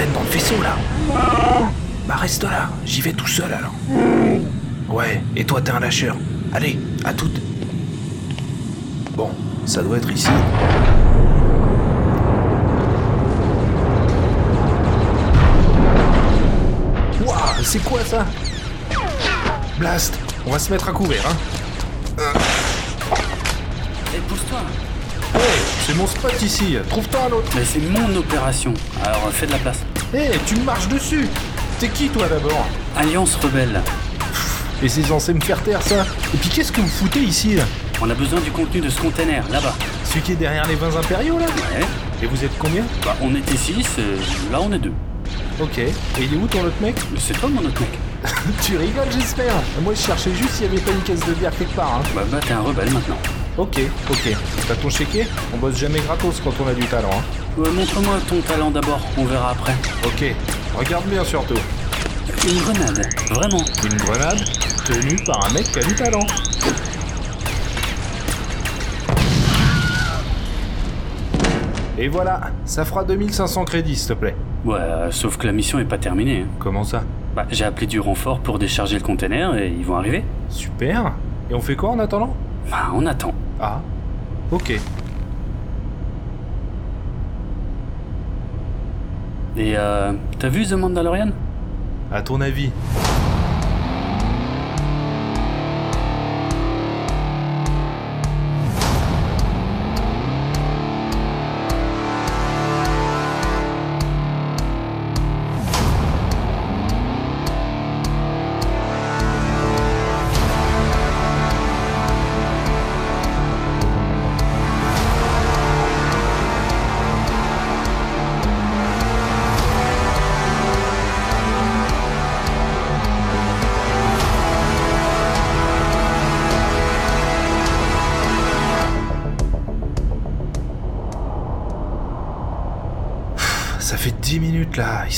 l'antenne dans le vaisseau là. Bah reste là, j'y vais tout seul alors. Ouais, et toi t'es un lâcheur. Allez, à toutes. Bon, ça doit être ici. Waouh, c'est quoi ça? Blast, on va se mettre à couvert, hein. Eh, pousse-toi Ouais, c'est mon spot ici, trouve-toi un autre. Mais c'est mon opération, alors fais de la place. Eh, tu me marches dessus T'es qui toi d'abord Alliance rebelle. Et c'est censé me faire taire ça Et puis qu'est-ce que vous foutez ici? Là On a besoin du contenu de ce container, là-bas. Celui qui est derrière les vins impériaux là? Ouais. Et vous êtes combien? Bah, on était 6, là on est deux. Ok. Et il est où ton autre mec? Mais c'est toi mon autre mec. Tu rigoles j'espère Moi je cherchais juste s'il y avait pas une caisse de bière quelque part hein. Bah, bah t'es un rebelle maintenant. Ok, ok. T'as ton chéquier? On bosse jamais gratos quand on a du talent hein. Ouais, Montre-moi ton talent d'abord, on verra après. Ok. Regarde bien surtout. Une grenade, vraiment. Une grenade tenue par un mec qui a du talent. Et voilà, ça fera 2500 crédits s'il te plaît. Ouais, euh, sauf que la mission est pas terminée. hein. Comment ça? Bah, j'ai appelé du renfort pour décharger le container et ils vont arriver. Super. Et on fait quoi en attendant? Bah, on attend. Ah. Ok. Et euh, t'as vu The Mandalorian? À ton avis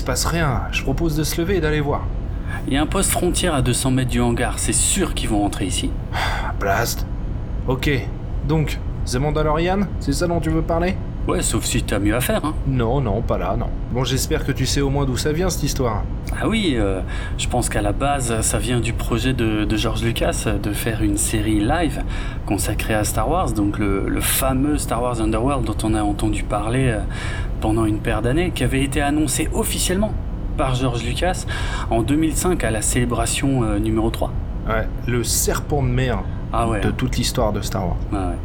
se passe rien. Je propose de se lever et d'aller voir. Il y a un poste frontière à 200 mètres du hangar, c'est sûr qu'ils vont rentrer ici. Blast. Ok. Donc, The Mandalorian, c'est ça dont tu veux parler? Ouais, sauf si t'as mieux à faire, hein. Non, non, pas là, non. Bon, j'espère que tu sais au moins d'où ça vient cette histoire. Ah oui, euh, je pense qu'à la base, ça vient du projet de, de George Lucas de faire une série live consacrée à Star Wars, donc le, le fameux Star Wars Underworld dont on a entendu parler euh, pendant une paire d'années, qui avait été annoncé officiellement par George Lucas en 2005 à la célébration euh, numéro 3. Ouais, le serpent de mer Ah ouais, de toute l'histoire de Star Wars. ouais.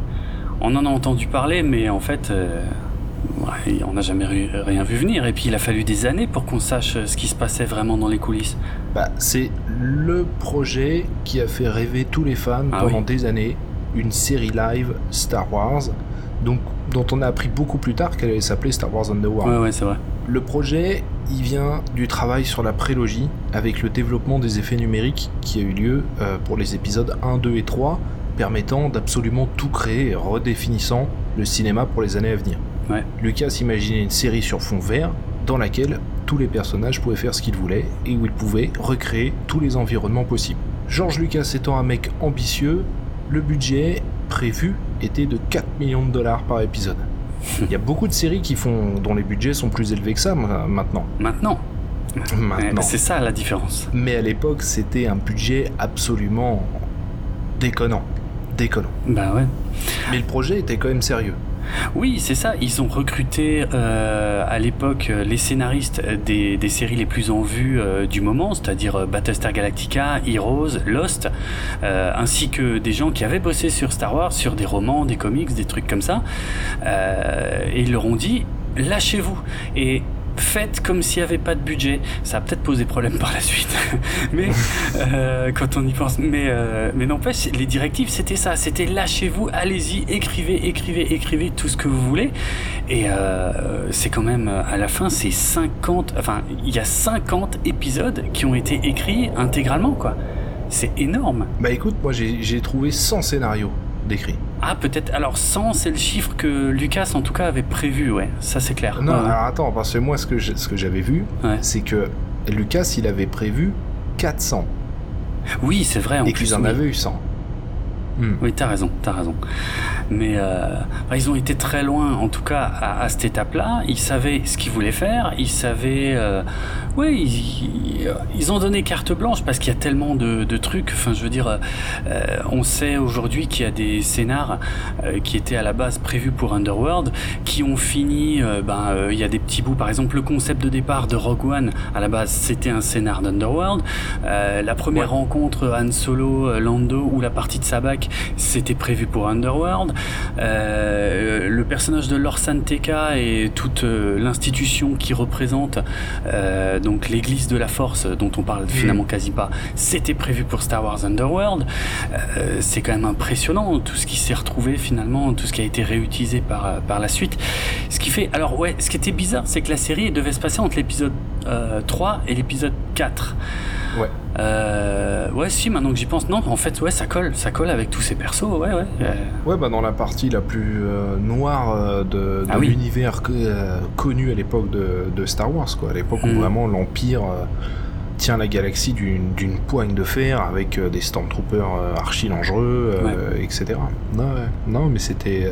On en a entendu parler, mais en fait, euh, ouais, on n'a jamais ri- rien vu venir. Et puis il a fallu des années pour qu'on sache euh, ce qui se passait vraiment dans les coulisses. Bah, c'est le projet qui a fait rêver tous les fans Ah pendant oui. des années. Une série live Star Wars, donc, dont on a appris beaucoup plus tard qu'elle allait s'appeler Star Wars Underworld. Ouais, ouais, c'est vrai. Le projet, il vient du travail sur la prélogie, avec le développement des effets numériques qui a eu lieu euh, pour les épisodes 1, 2 et 3, permettant d'absolument tout créer et redéfinissant le cinéma pour les années à venir. Ouais. Lucas imaginait une série sur fond vert dans laquelle tous les personnages pouvaient faire ce qu'ils voulaient et où ils pouvaient recréer tous les environnements possibles. George Lucas étant un mec ambitieux, le budget prévu était de 4 millions de dollars par épisode. Il y a beaucoup de séries qui font dont les budgets sont plus élevés que ça ma- maintenant. Maintenant. Maintenant. C'est ça la différence. Mais à l'époque, c'était un budget absolument déconnant. Déconnant. Bah ouais. Mais le projet était quand même sérieux. Oui, c'est ça. Ils ont recruté euh, à l'époque euh, les scénaristes des, des séries les plus en vue euh, du moment, c'est-à-dire Battlestar Galactica, Heroes, Lost, euh, ainsi que des gens qui avaient bossé sur Star Wars, sur des romans, des comics, des trucs comme ça. Et ils leur ont dit lâchez-vous et faites comme s'il n'y avait pas de budget. Ça a peut-être posé problème par la suite, mais euh, quand on y pense. Mais, euh, mais n'empêche, les directives c'était ça, c'était lâchez-vous, allez-y, écrivez, écrivez, écrivez tout ce que vous voulez. Et euh, c'est quand même à la fin, c'est 50, enfin il y a 50 épisodes qui ont été écrits intégralement quoi. C'est énorme. Bah écoute, moi j'ai j'ai trouvé 100 scénarios Ah peut-être. Alors 100, c'est le chiffre que Lucas en tout cas avait prévu, ouais. Ça c'est clair. Non, Ouais, alors attends, parce que moi ce que j'ai- ce que j'avais vu, Ouais. c'est que Lucas il avait prévu 400 Oui, c'est vrai. En et plus, qu'ils en oui. avaient eu 100. Hmm. Oui, t'as raison, t'as raison. mais euh, ils ont été très loin, en tout cas à, cette étape-là. Ils savaient ce qu'ils voulaient faire, ils savaient, euh, oui, ils, ont donné carte blanche parce qu'il y a tellement de, trucs. Enfin, je veux dire, euh, on sait aujourd'hui qu'il y a des scénars qui étaient à la base prévus pour Underworld, qui ont fini, ben, il y a des petits bouts, par exemple, le concept de départ de Rogue One, à la base, c'était un scénar d'Underworld. la première rencontre Han Solo, Lando ou la partie de Sabak, c'était prévu pour Underworld. Euh, le personnage de Lorsan Teka et toute euh, l'institution qui représente euh, donc l'église de la force dont on parle finalement mm. quasi pas, c'était prévu pour Star Wars Underworld. c'est quand même impressionnant tout ce qui s'est retrouvé finalement, tout ce qui a été réutilisé par, par la suite. Ce qui fait, alors ouais, ce qui était bizarre, c'est que la série devait se passer entre l'épisode 3 et l'épisode 4. Ouais. Euh, ouais, si, maintenant que j'y pense, non, en fait, ouais, ça colle, ça colle avec tous ces persos, ouais, ouais. Ouais, bah dans la partie la plus euh, noire euh, de, ah l'univers connu à l'époque de, Star Wars, quoi, à l'époque où mm. vraiment l'Empire tient la galaxie d'une poigne de fer avec des Stormtroopers archi dangereux, etc. Non, non mais c'était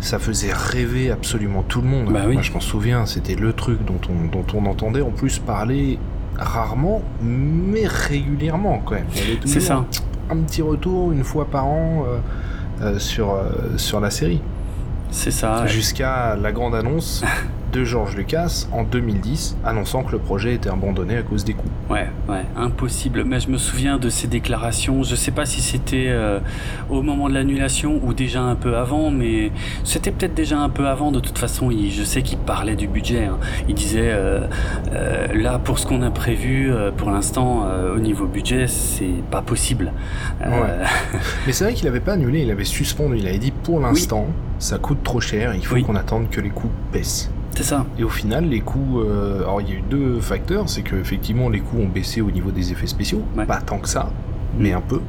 ça faisait rêver absolument tout le monde. Bah Moi, je m'en souviens, c'était le truc dont on, dont on entendait en plus parler rarement, mais régulièrement quand même. C'est ça. Un, petit retour une fois par an euh, euh, sur, euh, sur la série. C'est ça. Jusqu'à la grande annonce de George Lucas en 2010, annonçant que le projet était abandonné à cause des coûts. Ouais, ouais, impossible. Mais je me souviens de ces déclarations. Je sais pas si c'était euh, au moment de l'annulation ou déjà un peu avant, mais c'était peut-être déjà un peu avant. De toute façon, il, je sais qu'il parlait du budget. Hein. Il disait euh, euh, là pour ce qu'on a prévu pour l'instant au niveau budget, c'est pas possible. mais c'est vrai qu'il avait pas annulé, il avait suspendu. Il avait dit pour l'instant, ça coûte trop cher. Il faut qu'on attende que les coûts baissent. C'est ça. Et au final, les coûts. Euh, alors, il y a eu deux facteurs. C'est que effectivement, les coûts ont baissé au niveau des effets spéciaux. Pas tant que ça, mais un peu.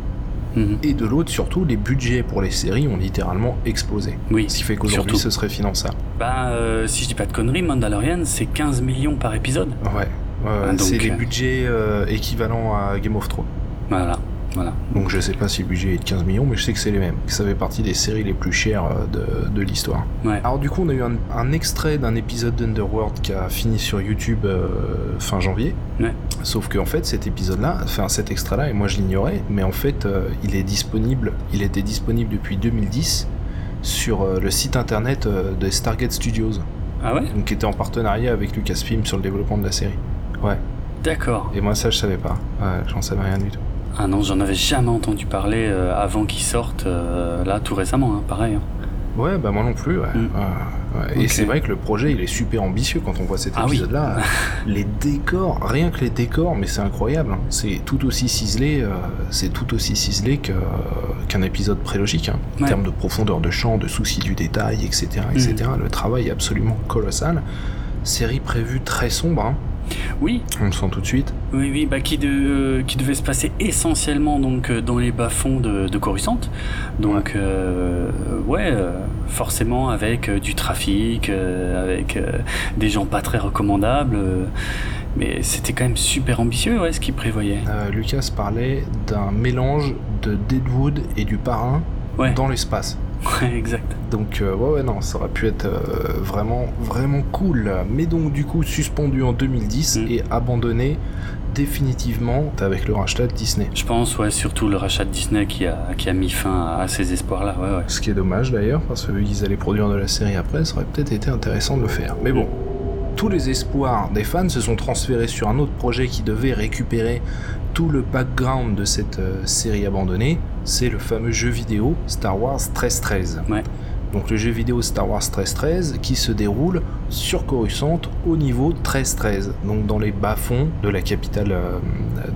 Mhm. Et de l'autre, surtout, les budgets pour les séries ont littéralement explosé. Oui. Ce qui fait qu'aujourd'hui, ce serait finançable. Bah, euh, si je dis pas de conneries, Mandalorian, c'est 15 millions par épisode. Ouais. Ah, c'est les budgets euh, équivalents à Game of Thrones. Voilà. Donc je sais pas si le budget est de 15 millions, mais je sais que c'est les mêmes. Que ça fait partie des séries les plus chères euh, de, l'histoire. Alors du coup, on a eu un, extrait d'un épisode d'Underworld qui a fini sur YouTube euh, fin janvier. Sauf que en fait, cet épisode-là, enfin cet extrait-là, et moi je l'ignorais, mais en fait, euh, il est disponible, il était disponible depuis 2010 sur le site internet de Stargate Studios. Ah ouais? Donc qui était en partenariat avec Lucasfilm sur le développement de la série. Ouais. D'accord. Et moi ça je savais pas. Ouais, j'en savais rien du tout. Ah non, j'en avais jamais entendu parler euh, avant qu'il sorte, euh, là tout récemment, hein, pareil. Hein. Ouais, bah moi non plus. Ouais. Mm. Et c'est vrai que le projet il est super ambitieux quand on voit cet ah épisode-là. les décors, rien que les décors, mais c'est incroyable. Hein. C'est tout aussi ciselé, euh, c'est tout aussi ciselé qu'un épisode prélogique. En termes de profondeur de champ, de soucis du détail, etc., etc. Mm. Le travail est absolument colossal. Série prévue très sombre. Oui. On le sent tout de suite. Oui, oui, bah, qui, de, euh, qui devait se passer essentiellement donc, euh, dans les bas-fonds de, de Coruscant. Donc, ouais, euh, forcément avec du trafic, avec des gens pas très recommandables. mais c'était quand même super ambitieux, ouais, ce qu'il prévoyait. Lucas parlait d'un mélange de Deadwood et du Parrain dans l'espace. Ouais, exact. Donc, euh, ouais, ouais, non, ça aurait pu être euh, vraiment, vraiment cool. Mais donc, du coup, suspendu en 2010 mm. et abandonné définitivement avec le rachat de Disney. Je pense, ouais, surtout le rachat de Disney qui a, qui a mis fin à, ces espoirs-là. Ouais, ouais. Ce qui est dommage d'ailleurs, parce qu'ils allaient produire de la série après, ça aurait peut-être été intéressant de le faire. Mais bon, tous les espoirs des fans se sont transférés sur un autre projet qui devait récupérer tout le background de cette euh, série abandonnée, c'est le fameux jeu vidéo Star Wars 1313. Ouais. Donc le jeu vidéo Star Wars 1313 qui se déroule sur Coruscant au niveau 1313, donc dans les bas-fonds de la capitale euh,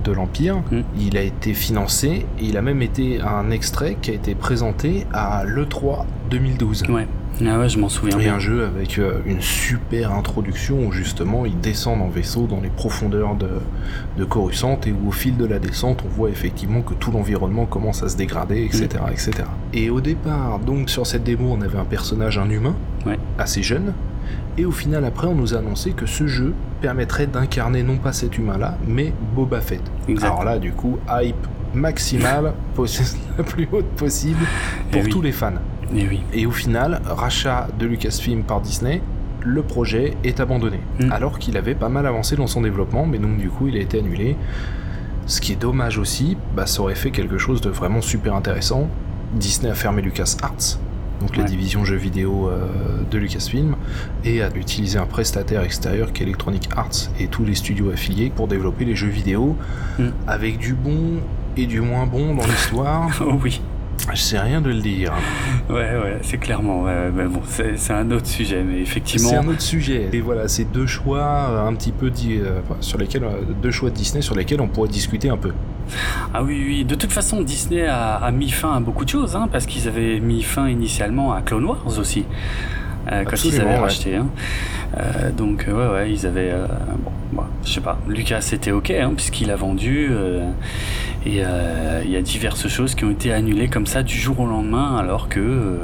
de l'Empire. Mm. Il a été financé et il a même été un extrait qui a été présenté à l'E3 2012. Ouais. Ah ouais, je m'en souviens. Et un jeu avec euh, une super introduction où justement ils descendent en vaisseau dans les profondeurs de, de Coruscant et où au fil de la descente on voit effectivement que tout l'environnement commence à se dégrader, etc., mm. etc. Et au départ, donc sur cette démo, on avait un personnage, un humain, assez jeune, et au final, après, on nous a annoncé que ce jeu permettrait d'incarner non pas cet humain-là, mais Boba Fett. Alors là, du coup, hype maximale, la plus haute possible pour tous les fans. Et oui. Et au final, rachat de Lucasfilm par Disney, le projet est abandonné. Mm. Alors qu'il avait pas mal avancé dans son développement, mais donc du coup il a été annulé. Ce qui est dommage aussi, bah, ça aurait fait quelque chose de vraiment super intéressant. Disney a fermé LucasArts, donc la division jeux vidéo euh, de Lucasfilm, et a utilisé un prestataire extérieur qui est Electronic Arts et tous les studios affiliés pour développer les jeux vidéo Mm. avec du bon et du moins bon dans l'histoire. Oh oui. Je sais rien de le dire. Ouais, ouais, c'est clairement. ouais, mais bon, c'est un autre sujet, mais effectivement. C'est un autre sujet. Et voilà, c'est deux choix euh, un petit peu euh, sur lesquels euh, deux choix de Disney sur lesquels on pourrait discuter un peu. Ah oui, oui. De toute façon, Disney a, a mis fin à beaucoup de choses, hein, parce qu'ils avaient mis fin initialement à Clone Wars aussi. Euh, quand ils avaient ouais. racheté. hein. Euh, donc euh, ouais, ouais, ils avaient. euh, bon, bah, je sais pas. Lucas c'était ok, hein, puisqu'il a vendu. et il y a diverses choses qui ont été annulées comme ça du jour au lendemain, alors que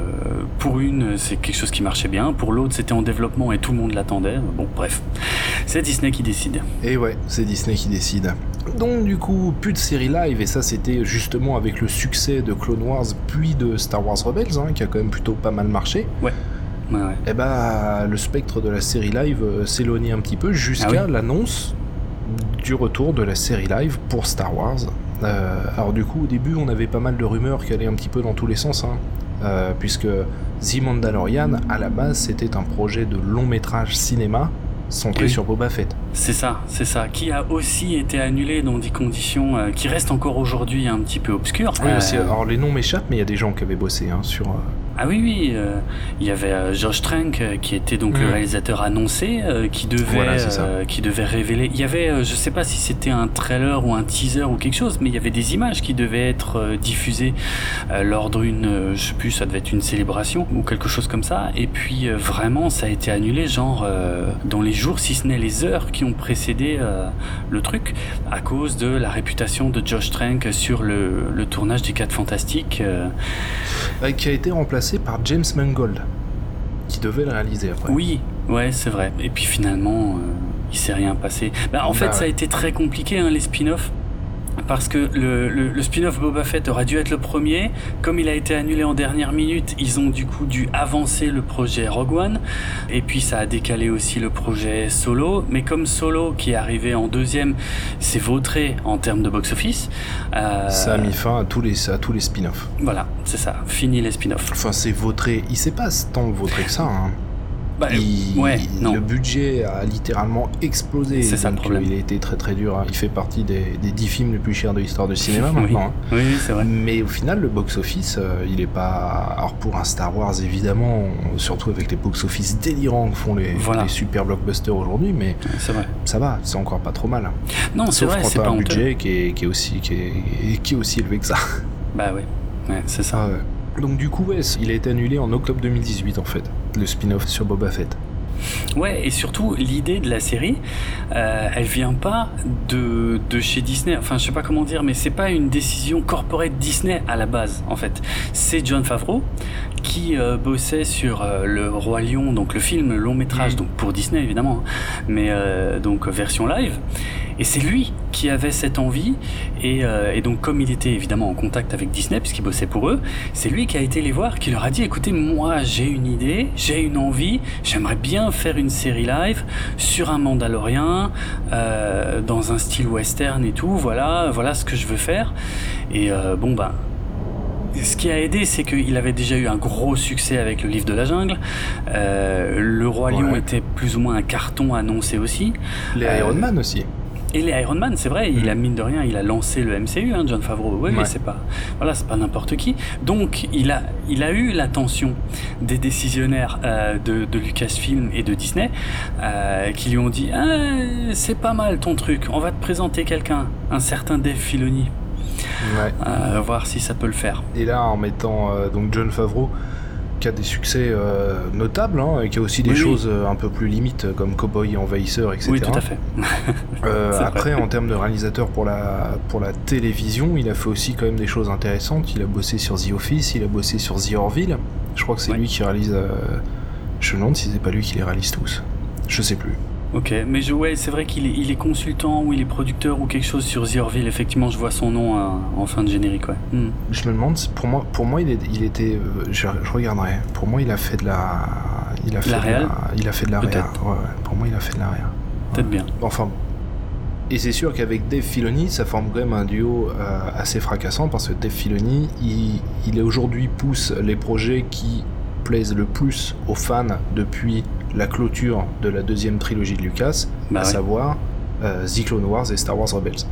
pour une c'est quelque chose qui marchait bien, pour l'autre c'était en développement et tout le monde l'attendait. Bon, bref, c'est Disney qui décide. Et ouais, c'est Disney qui décide. Donc du coup, plus de série live, et ça c'était justement avec le succès de Clone Wars puis de Star Wars Rebels, hein, qui a quand même plutôt pas mal marché. Ouais, ouais. Et bah, le spectre de la série live euh, s'éloignait un petit peu jusqu'à Ah oui l'annonce du retour de la série live pour Star Wars. Euh, alors du coup, au début, on avait pas mal de rumeurs qui allaient un petit peu dans tous les sens, hein, euh, puisque The Mandalorian, à la base, c'était un projet de long métrage cinéma centré Oui. sur Boba Fett. C'est ça, c'est ça, qui a aussi été annulé dans des conditions euh, qui restent encore aujourd'hui un petit peu obscures. Oui, alors les noms m'échappent, mais il y a des gens qui avaient bossé hein, sur. Ah oui, oui, euh, il y avait euh, Josh Trank euh, qui était donc le réalisateur annoncé, qui devait, Voilà, qui devait révéler. Il y avait, je sais pas si c'était un trailer ou un teaser ou quelque chose, mais il y avait des images qui devaient être diffusées lors d'une, je sais plus, ça devait être une célébration ou quelque chose comme ça. Et puis vraiment, ça a été annulé, genre dans les jours, si ce n'est les heures qui ont précédé le truc, à cause de la réputation de Josh Trank sur le, le tournage des 4 Fantastiques. qui a été remplacé par James Mangold, qui devait le réaliser après. Oui, ouais, c'est vrai. Et puis finalement, euh, il s'est rien passé. Bah, en Bah fait, ouais. ça a été très compliqué, hein, les spin-offs. Parce que le, le- le spin-off Boba Fett aurait dû être le premier. Comme il a été annulé en dernière minute, ils ont du coup dû avancer le projet Rogue One. Et puis ça a décalé aussi le projet Solo. Mais comme Solo, qui est arrivé en deuxième, s'est vautré en termes de box-office. euh, Ça a mis fin à tous les, à tous les spin-offs. Voilà, c'est ça. Fini les spin-offs. Enfin, c'est vautré. Il s'est pas tant vautré que ça. Hein. Bah, Il- ouais, non. Le budget a littéralement explosé. C'est ça le donc, problème. euh, Il a été très très dur. hein. Il fait partie des, des 10 films les plus chers de l'histoire du cinéma Oui. maintenant. hein. Oui, oui, c'est vrai. Mais au final, le box-office, euh, il est pas. Alors pour un Star Wars, évidemment, surtout avec les box-office délirants que font les, Voilà. les super blockbusters aujourd'hui, mais vrai. ça va, c'est encore pas trop mal. Non, c'est vrai, c'est pas un budget qui est, qui est aussi qui est, qui est aussi élevé que ça. Bah ouais, ouais c'est ça. Ah ouais. Donc du coup, ouais, il a été annulé en octobre 2018 en fait, le spin-off sur Boba Fett. Ouais, et surtout, l'idée de la série, euh, elle vient pas de, de chez Disney. Enfin, je sais pas comment dire, mais c'est pas une décision corporate Disney à la base, en fait. C'est John Favreau qui euh, bossait sur euh, Le Roi Lion, donc le film le long métrage, Mhm. donc pour Disney évidemment, hein, mais euh, donc version live. Et c'est lui qui avait cette envie, et, euh, et donc comme il était évidemment en contact avec Disney, puisqu'il bossait pour eux, c'est lui qui a été les voir, qui leur a dit écoutez, moi j'ai une idée, j'ai une envie, j'aimerais bien faire une série live sur un Mandalorien, euh, dans un style western et tout, voilà, voilà ce que je veux faire. Et euh, bon, ben. Ce qui a aidé, c'est qu'il avait déjà eu un gros succès avec le livre de la jungle. Euh, le Roi Lion Ouais. était plus ou moins un carton annoncé aussi. Les Iron Man aussi. Et les Iron Man, c'est vrai, il Mm. a mine de rien, il a lancé le MCU, hein, John Favreau. Oui, Ouais. c'est pas, voilà, c'est pas n'importe qui. Donc, il a, il a eu l'attention des décisionnaires euh, de, de Lucasfilm et de Disney, euh, qui lui ont dit, Ah, c'est pas mal ton truc, on va te présenter quelqu'un, un certain Dave Filoni, Ouais. euh, voir si ça peut le faire. Et là, en mettant donc John Favreau, qui a des succès euh, notables, hein, et qui a aussi des Oui, choses euh, un peu plus limites, comme Cowboy Envahisseur, etc. Oui, tout à fait. Euh, vrai. après, en termes de réalisateur pour la, pour la télévision, il a fait aussi quand même des choses intéressantes. Il a bossé sur The Office, il a bossé sur The Orville. Je crois que c'est Ouais. lui qui réalise. euh, Je me demande si c'est pas lui qui les réalise tous. Je sais plus. Ok, mais je, ouais, c'est vrai qu'il est, il est consultant ou il est producteur ou quelque chose sur The Orville. Effectivement, je vois son nom euh, en fin de générique. Ouais. Hmm. Je me demande, pour moi, pour moi il, est, il était. Euh, je, je, regarderai. Pour moi, il a fait de la. Il a fait la de la, il a fait de la réa. Ouais, ouais, pour moi, il a fait de la réa. Peut-être bien. Enfin. Et c'est sûr qu'avec Dave Filoni, ça forme quand même un duo euh, assez fracassant parce que Dave Filoni, il, il aujourd'hui pousse les projets qui plaisent le plus aux fans depuis la clôture de la deuxième trilogie de Lucas, Bah à savoir euh, The Clone Wars et Star Wars Rebels.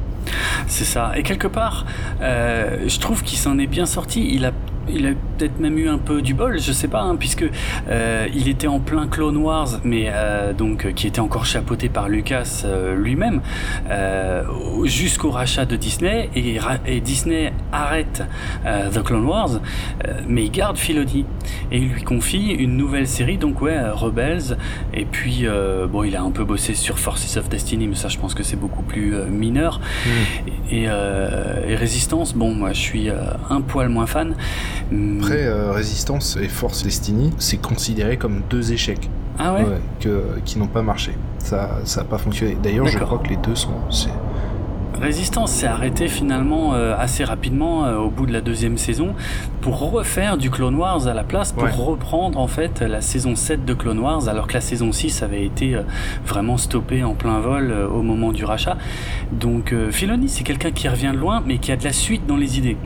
C'est ça. Et quelque part, euh, je trouve qu'il s'en est bien sorti. Il a, il a peut-être même eu un peu du bol, je sais pas, hein, puisque euh, il était en plein Clone Wars, mais euh, donc euh, qui était encore chapeauté par Lucas euh, lui-même, euh, au- jusqu'au rachat de Disney. Et, et Disney arrête euh, The Clone Wars, euh, mais il garde Filoni et il lui confie une nouvelle série, donc ouais, Rebels. Et puis euh, bon, il a un peu bossé sur Forces of Destiny, mais ça, je pense que c'est beaucoup plus euh, mineur. Et, euh, et Résistance, bon, moi je suis euh, un poil moins fan. Après, euh, Résistance et Force Destiny, c'est considéré comme deux échecs ah ouais, ouais, que, qui n'ont pas marché. Ça n'a pas fonctionné. D'ailleurs, je crois que les deux sont. Résistance s'est arrêté finalement euh, assez rapidement euh, au bout de la deuxième saison pour refaire du Clone Wars à la place, pour Ouais. reprendre en fait la saison 7 de Clone Wars, alors que la saison 6 avait été euh, vraiment stoppée en plein vol euh, au moment du rachat. Donc euh, Filoni, c'est quelqu'un qui revient de loin, mais qui a de la suite dans les idées.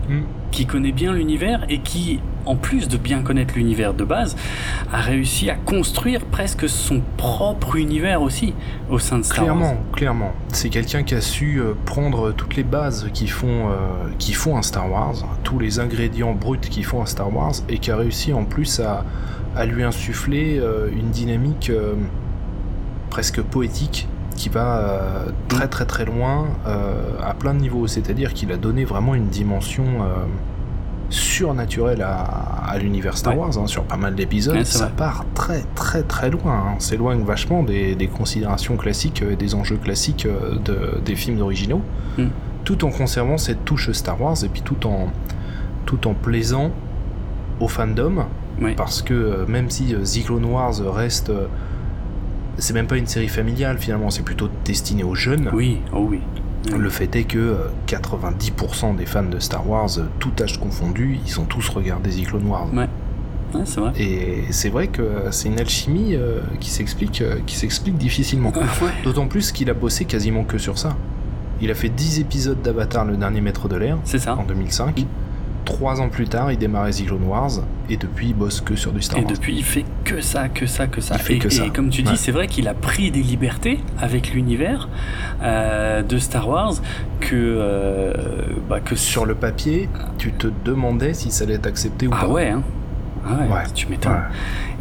qui connaît bien l'univers et qui, en plus de bien connaître l'univers de base, a réussi à construire presque son propre univers aussi au sein de Star Clairement, Wars. clairement. C'est quelqu'un qui a su euh, prendre toutes les bases qui font, euh, qui font un Star Wars, tous les ingrédients bruts qui font un Star Wars, et qui a réussi en plus à, à lui insuffler euh, une dynamique euh, presque poétique qui va euh, très très très loin euh, à plein de niveaux. C'est-à-dire qu'il a donné vraiment une dimension euh, surnaturelle à, à l'univers Star Ouais. Wars hein, sur pas mal d'épisodes. Ouais, ça vrai. part très très très loin. hein. S'éloigne vachement des, des considérations classiques, euh, des enjeux classiques euh, de- des films originaux, Mm. tout en conservant cette touche Star Wars et puis tout en tout en plaisant au fandom Oui. parce que euh, même si The Clone Wars reste c'est même pas une série familiale finalement, c'est plutôt destiné aux jeunes. Oui, oh oui. Le fait est que euh, 90% des fans de Star Wars, euh, tout âge confondu, ils ont tous regardé The Clone Wars. Ouais. Ouais, c'est vrai. Et c'est vrai que c'est une alchimie euh, qui s'explique euh, qui s'explique difficilement. Euh, ouais. D'autant plus qu'il a bossé quasiment que sur ça. Il a fait 10 épisodes d'Avatar, le dernier maître de l'air, C'est ça. en 2005. Trois ans plus tard, il démarrait Clone Wars, et depuis, il bosse que sur du Star Et Wars. depuis, il fait que ça, que ça, que ça. Il fait et, que et ça. comme tu dis, Ouais. c'est vrai qu'il a pris des libertés avec l'univers euh, de Star Wars que, euh, bah, que Sur le papier, tu te demandais si ça allait être accepté ou Ah pas. ouais, hein. Ah ouais, Ouais. tu m'étonnes. Ouais.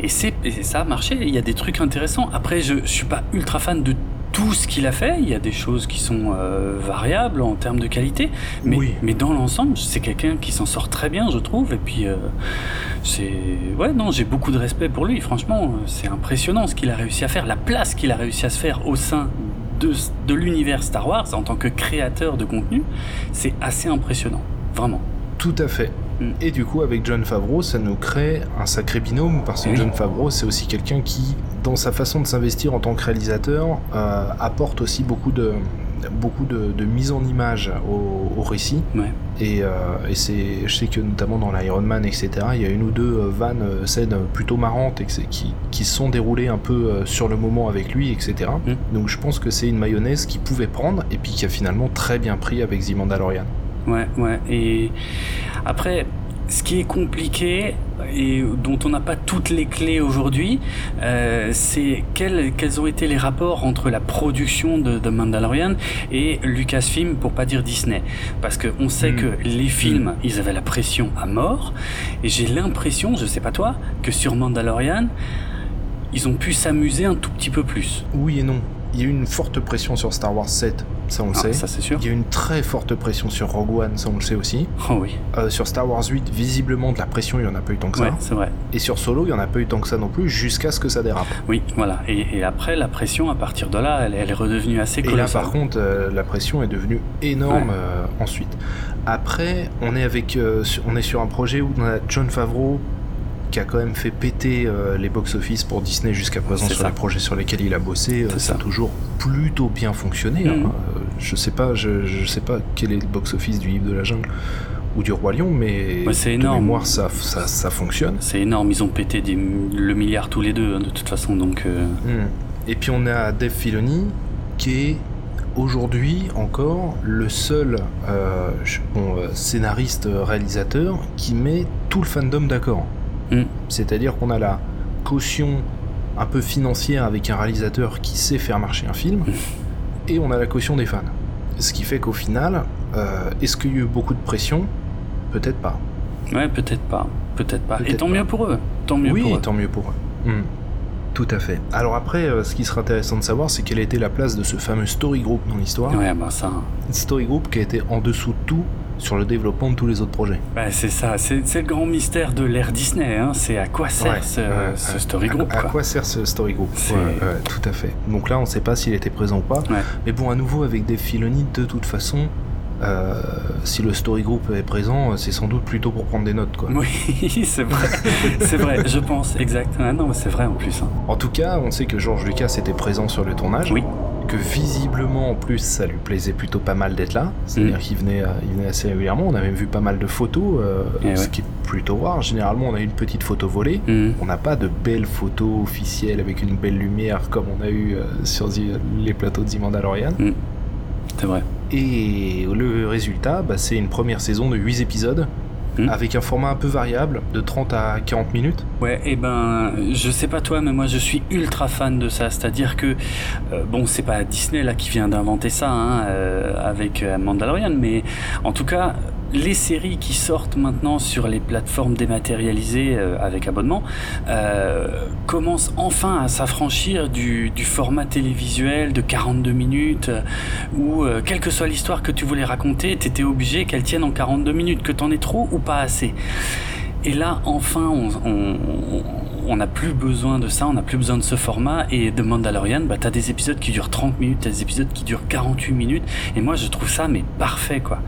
Et, c'est, et ça a marché, il y a des trucs intéressants. Après, je, je suis pas ultra fan de tout ce qu'il a fait, il y a des choses qui sont euh, variables en termes de qualité, mais, Oui. mais dans l'ensemble, c'est quelqu'un qui s'en sort très bien, je trouve. Et puis, euh, c'est. Ouais, non, j'ai beaucoup de respect pour lui, franchement, c'est impressionnant ce qu'il a réussi à faire, la place qu'il a réussi à se faire au sein de, de l'univers Star Wars en tant que créateur de contenu, c'est assez impressionnant, vraiment. Tout à fait. Et du coup, avec John Favreau, ça nous crée un sacré binôme, parce que Oui. John Favreau, c'est aussi quelqu'un qui, dans sa façon de s'investir en tant que réalisateur, euh, apporte aussi beaucoup de, beaucoup de, de mise en image au, au récit. Ouais. Et, euh, et c'est, je sais que notamment dans l'Iron Man, etc., il y a une ou deux euh, vannes, scènes plutôt marrantes et qui, qui se sont déroulées un peu sur le moment avec lui, etc. Mm. Donc je pense que c'est une mayonnaise qui pouvait prendre et puis qui a finalement très bien pris avec The Mandalorian. Ouais, ouais. Et après, ce qui est compliqué et dont on n'a pas toutes les clés aujourd'hui, euh, c'est quels, quels ont été les rapports entre la production de The Mandalorian et Lucasfilm, pour pas dire Disney. Parce qu'on sait Mm. que les films, ils avaient la pression à mort. Et j'ai l'impression, je sais pas toi, que sur Mandalorian, ils ont pu s'amuser un tout petit peu plus. Oui et non. Il y a eu une forte pression sur Star Wars 7, ça on le Ah, sait. ça c'est sûr. Il y a eu une très forte pression sur Rogue One, ça on le sait aussi. Oh oui, Euh, sur Star Wars 8, visiblement de la pression, il n'y en a pas eu tant que ouais, ça. c'est vrai. Et sur Solo, il n'y en a pas eu tant que ça non plus, jusqu'à ce que ça dérape. Oui, voilà. Et, et après, la pression, à partir de là, elle, elle est redevenue assez Et là, colossale. par contre, euh, la pression est devenue énorme Ouais. euh, ensuite. Après, on est avec, on est sur un projet où on a John Favreau qui a quand même fait péter les box-office pour Disney jusqu'à présent sur les projets sur lesquels il a bossé. ça, a toujours plutôt bien fonctionné. Hein. Mhm. je sais pas, je, je, sais pas quel est le box-office du livre de la jungle ou du Roi Lion, mais c'est énorme. de mémoire, ça, ça, ça fonctionne. C'est énorme, ils ont pété le milliard tous les deux, hein, de toute façon. Donc, euh. hmm. Et puis on a Dave Filoni, qui est aujourd'hui encore le seul euh, euh, scénariste, réalisateur qui met tout le fandom d'accord. Hmm. C'est-à-dire qu'on a la caution un peu financière avec un réalisateur qui sait faire marcher un film, hmm. et on a la caution des fans. Ce qui fait qu'au final, est-ce qu'il y a eu beaucoup de pression? Peut-être pas. Ouais, peut-être pas. Peut-être pas. Et tant mieux pour eux. Tant mieux oui, pour eux. tant mieux pour eux. Hmm. Tout à fait. Alors après, euh, ce qui sera intéressant de savoir, c'est quelle a été la place de ce fameux story group dans l'histoire. Ouais, bah ça. Story group qui a été en dessous de tout sur le développement de tous les autres projets. Bah, c'est ça, c'est le grand mystère de l'ère Disney. Hein. C'est à quoi sert ce, story group À, quoi sert ce story group Tout à fait. Donc là, on ne sait pas s'il était présent ou pas. Mais bon, à nouveau, avec des Filoni, de toute façon, euh, si le story group est présent, c'est sans doute plutôt pour prendre des notes. Quoi. Oui, c'est vrai. c'est vrai, je pense, exact. Ah non, c'est vrai en plus. Hein. En tout cas, on sait que George Lucas était présent sur le tournage. Oui. Que visiblement, en plus, ça lui plaisait plutôt pas mal d'être là. C'est-à-dire mm. qu'il venait, euh, il venait assez régulièrement. On a même vu pas mal de photos, euh, eh ce qui est plutôt rare. Généralement, on a une petite photo volée. Mm. On n'a pas de belles photos officielles avec une belle lumière comme on a eu sur les plateaux de The Mandalorian. Mm. C'est vrai. Et le résultat, bah, c'est une première saison de 8 épisodes. Hmm. Avec un format un peu variable, de 30 à 40 minutes. Ouais, et eh ben, je sais pas toi, mais moi je suis ultra fan de ça. C'est-à-dire que, euh, bon, c'est pas Disney là qui vient d'inventer ça hein, euh, avec euh, Mandalorian, mais en tout cas, les séries qui sortent maintenant sur les plateformes dématérialisées euh, avec abonnement euh, commencent enfin à s'affranchir du, format télévisuel de 42 minutes euh, où, quelle que soit l'histoire que tu voulais raconter, tu étais obligé qu'elle tienne en 42 minutes, que t'en aies trop ou pas assez. Et là, enfin, on n'a plus besoin de ça, on n'a plus besoin de ce format. Et de Mandalorian, bah, t'as des épisodes qui durent 30 minutes, t'as des épisodes qui durent 48 minutes. Et moi, je trouve ça, mais parfait, quoi.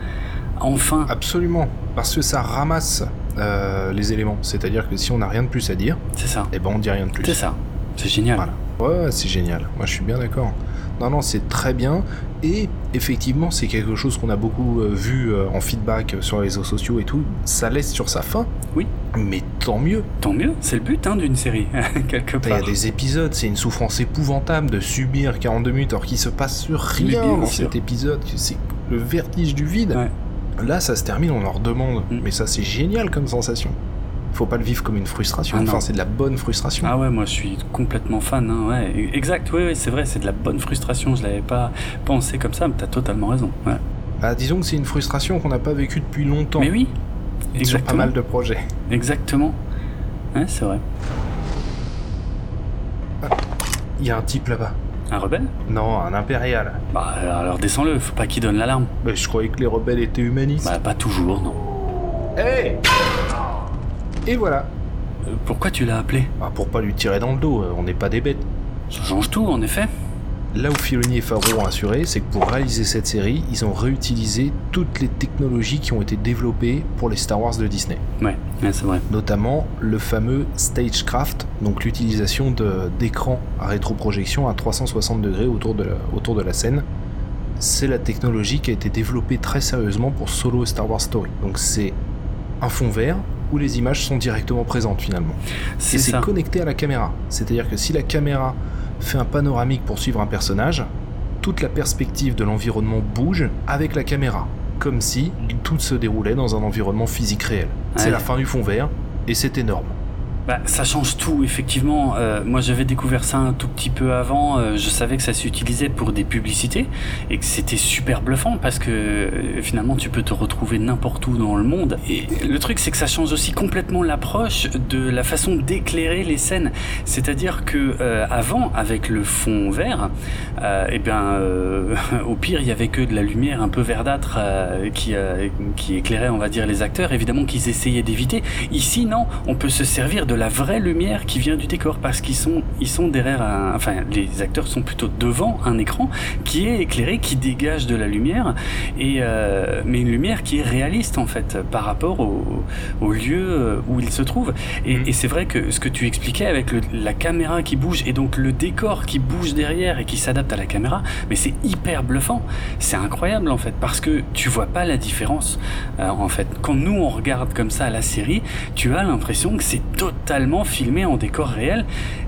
Enfin. Absolument, parce que ça ramasse euh, les éléments. C'est-à-dire que si on n'a rien de plus à dire, c'est ça. Et eh ben on dit rien de plus. C'est ça. C'est génial. Ouais, c'est génial. Moi, je suis bien d'accord. Non, non, c'est très bien. Et effectivement, c'est quelque chose qu'on a beaucoup euh, vu euh, en feedback sur les réseaux sociaux et tout. Ça laisse sur sa fin. Oui. Mais tant mieux. Tant mieux. C'est le but hein, d'une série, quelque part. Il y a des épisodes, c'est une souffrance épouvantable de subir 42 minutes alors qu'il se passe rien dans cet épisode. C'est le vertige du vide. Ouais. Là, ça se termine, on leur demande. Mm. Mais ça, c'est génial comme sensation. Faut pas le vivre comme une frustration. Ah enfin, c'est de la bonne frustration. Ah ouais, moi je suis complètement fan. Hein, ouais. Exact, oui, c'est vrai, c'est de la bonne frustration. Je l'avais pas pensé comme ça, mais t'as totalement raison. Ouais. Bah, disons que c'est une frustration qu'on n'a pas vécue depuis longtemps. Mais oui, exactement. Sur pas mal de projets. Exactement. Ouais, c'est vrai. Il y a un type là-bas. Un rebelle? Non, un impérial. Bah alors descends-le, faut pas qu'il donne l'alarme. Mais je croyais que les rebelles étaient humanistes. Bah pas toujours, non. Hé Et voilà. Euh, pourquoi tu l'as appelé? Bah pour pas lui tirer dans le dos, euh, on n'est pas des bêtes. Ça change tout, en effet. Là où Filoni et Favreau ont assuré, c'est que pour réaliser cette série, ils ont réutilisé toutes les technologies qui ont été développées pour les Star Wars de Disney. Ouais, c'est vrai. Notamment le fameux Stagecraft, donc l'utilisation d'écrans à rétroprojection à 360 degrés autour de la, autour de la scène. C'est la technologie qui a été développée très sérieusement pour Solo Star Wars Story. Donc c'est un fond vert où les images sont directement présentes finalement. Et c'est connecté à la caméra. C'est-à-dire que si la caméra fait un panoramique pour suivre un personnage, toute la perspective de l'environnement bouge avec la caméra, comme si tout se déroulait dans un environnement physique réel. C'est la fin du fond vert, et c'est énorme. Bah, ça change tout, effectivement. Euh, moi, j'avais découvert ça un tout petit peu avant. Euh, je savais que ça s'utilisait pour des publicités et que c'était super bluffant parce que euh, finalement, tu peux te retrouver n'importe où dans le monde. Et le truc, c'est que ça change aussi complètement l'approche de la façon d'éclairer les scènes. C'est-à-dire que avant, avec le fond vert, eh bien, au pire, il y avait que de la lumière un peu verdâtre qui, qui éclairait, on va dire, les acteurs. Évidemment qu'ils essayaient d'éviter. Ici, non, on peut se servir de la vraie lumière qui vient du décor parce qu'ils sont, ils sont derrière un, enfin, les acteurs sont plutôt devant un écran qui est éclairé, qui dégage de la lumière et, euh, mais une lumière qui est réaliste en fait par rapport au, au lieu où ils se trouvent. Et, Mhm. et c'est vrai que ce que tu expliquais avec le- la caméra qui bouge et donc le décor qui bouge derrière et qui s'adapte à la caméra, mais c'est hyper bluffant. C'est incroyable en fait parce que tu vois pas la différence. Euh, en fait, quand nous on regarde comme ça la série, tu as l'impression que c'est totalement filmé en décor réel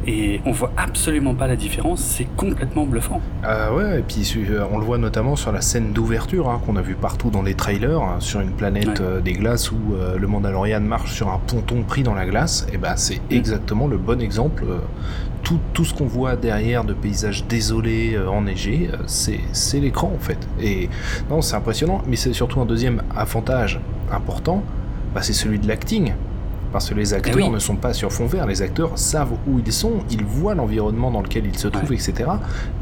et on voit absolument pas la différence. C'est complètement bluffant. Euh, ouais, et puis euh, on le voit notamment sur la scène d'ouverture hein, qu'on a vu partout dans les trailers, hein, sur une planète Ouais. euh, des glaces où euh, le Mandalorian marche sur un ponton pris dans la glace. Et ben c'est exactement le bon exemple. euh, tout, tout ce qu'on voit derrière de paysages désolés, enneigés, c'est c'est l'écran en fait. Et non, c'est impressionnant, mais c'est surtout un deuxième avantage important, bah, c'est celui de l'acting. Parce que les acteurs Eh oui. ne sont pas sur fond vert, les acteurs savent où ils sont, ils voient l'environnement dans lequel ils se trouvent, Ouais. etc.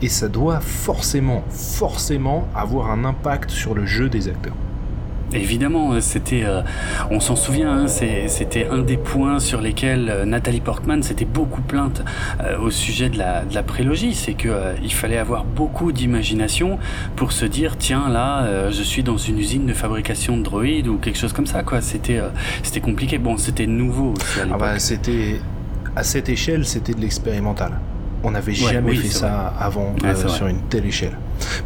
Et ça doit forcément, forcément avoir un impact sur le jeu des acteurs. Évidemment, euh, c'était, euh, on s'en souvient, hein, c'était un des points sur lesquels euh, Nathalie Portman s'était beaucoup plainte euh, au sujet de la, de la prélogie, c'est que il fallait avoir beaucoup d'imagination pour se dire tiens là, je suis dans une usine de fabrication de droïdes ou quelque chose comme ça quoi. C'était, c'était compliqué. Bon, c'était nouveau aussi à Ah bah, c'était à cette échelle, c'était de l'expérimental. On n'avait Ouais, jamais oui, fait ça avant Ouais, euh, sur une telle échelle.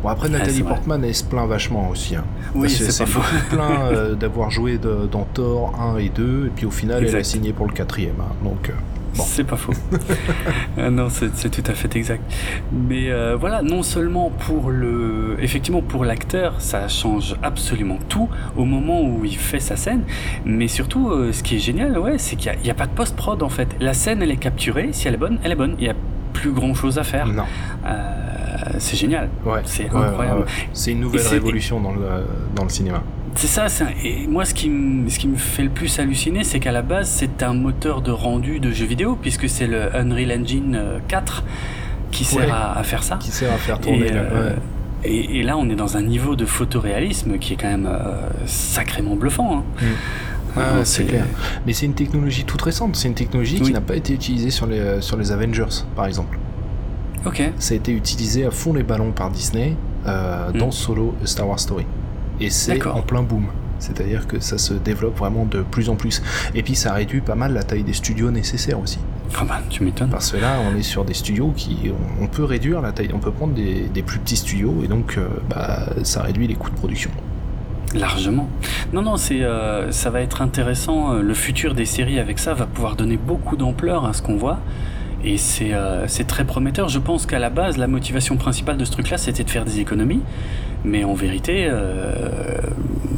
Bon après Nathalie. Portman elle se plaint vachement aussi. Hein, oui, c'est pas plein euh, d'avoir joué de- dans Thor 1 et 2 et puis au final elle a signé pour le quatrième. hein, donc euh, Bon. C'est pas faux. Ah non, c'est tout à fait exact. Mais euh, voilà, non seulement pour le, effectivement pour l'acteur, ça change absolument tout au moment où il fait sa scène, mais surtout, euh, ce qui est génial, ouais, c'est qu'il n'y a, pas de post prod en fait. La scène, elle est capturée, si elle est bonne, elle est bonne. Il y a plus grand chose à faire. non. Euh, c'est génial. Ouais. C'est incroyable. ouais, ouais. C'est une nouvelle révolution dans le dans le cinéma. C'est ça, et moi ce qui, me, ce qui me fait le plus halluciner, c'est qu'à la base c'est un moteur de rendu de jeux vidéo, puisque c'est le Unreal Engine euh, 4 qui sert Ouais. à, à faire ça. Qui sert à faire tourner. Et, euh, ouais. et, et là on est dans un niveau de photoréalisme qui est quand même euh, sacrément bluffant. hein. Ah, Euh, c'est clair. Mais c'est une technologie toute récente. C'est une technologie qui n'a pas été utilisée sur les, euh, sur les Avengers, par exemple. Ok. Ça a été utilisé à fond les ballons par Disney euh, Mm. dans Solo Star Wars Story. Et c'est en plein boom. C'est-à-dire que ça se développe vraiment de plus en plus. Et puis ça réduit pas mal la taille des studios nécessaires aussi. Ah bah, tu m'étonnes. Parce que là, on est sur des studios qui. On, peut réduire la taille. On peut prendre des, des plus petits studios et donc euh, bah, ça réduit les coûts de production. Largement. Non, non, c'est, euh, ça va être intéressant. Euh, Le futur des séries avec ça va pouvoir donner beaucoup d'ampleur à ce qu'on voit. Et c'est, euh, c'est très prometteur. Je pense qu'à la base, la motivation principale de ce truc-là, c'était de faire des économies. Mais en vérité, euh,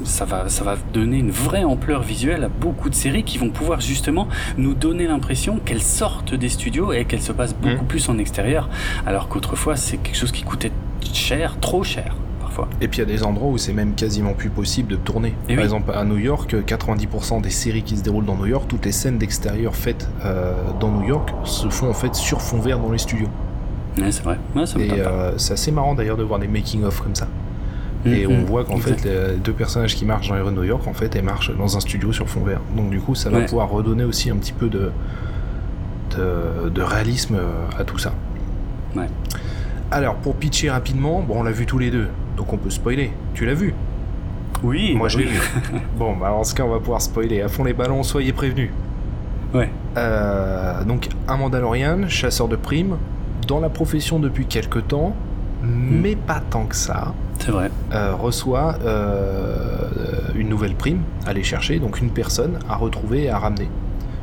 ça, va, ça va donner une vraie ampleur visuelle à beaucoup de séries qui vont pouvoir justement nous donner l'impression qu'elles sortent des studios et qu'elles se passent beaucoup Mhm. plus en extérieur. Alors qu'autrefois, c'est quelque chose qui coûtait cher, trop cher, parfois. Et puis il y a des endroits où c'est même quasiment plus possible de tourner. Et Par oui. exemple, à New York, 90% des séries qui se déroulent dans New York, toutes les scènes d'extérieur faites euh, dans New York se font en fait sur fond vert dans les studios. Ouais, c'est vrai. Ouais, ça me Et euh, c'est assez marrant d'ailleurs de voir des making-of comme ça. Et Mhm. on voit qu'en fait, les deux personnages qui marchent dans de New York, en fait, elles marchent dans un studio sur fond vert. Donc du coup, ça va Ouais. pouvoir redonner aussi un petit peu de, de, de réalisme euh, à tout ça. Ouais. Alors, pour pitcher rapidement, bon, on l'a vu tous les deux, donc on peut spoiler. Tu l'as vu? Oui, Moi, bah je l'ai vu. bon, bah, en ce cas, on va pouvoir spoiler. À fond les ballons, soyez prévenus. Ouais. Euh, donc, un Mandalorian, chasseur de primes, dans la profession depuis quelque temps, mais pas tant que ça, C'est vrai. euh, reçoit euh, une nouvelle prime à aller chercher, donc une personne à retrouver et à ramener.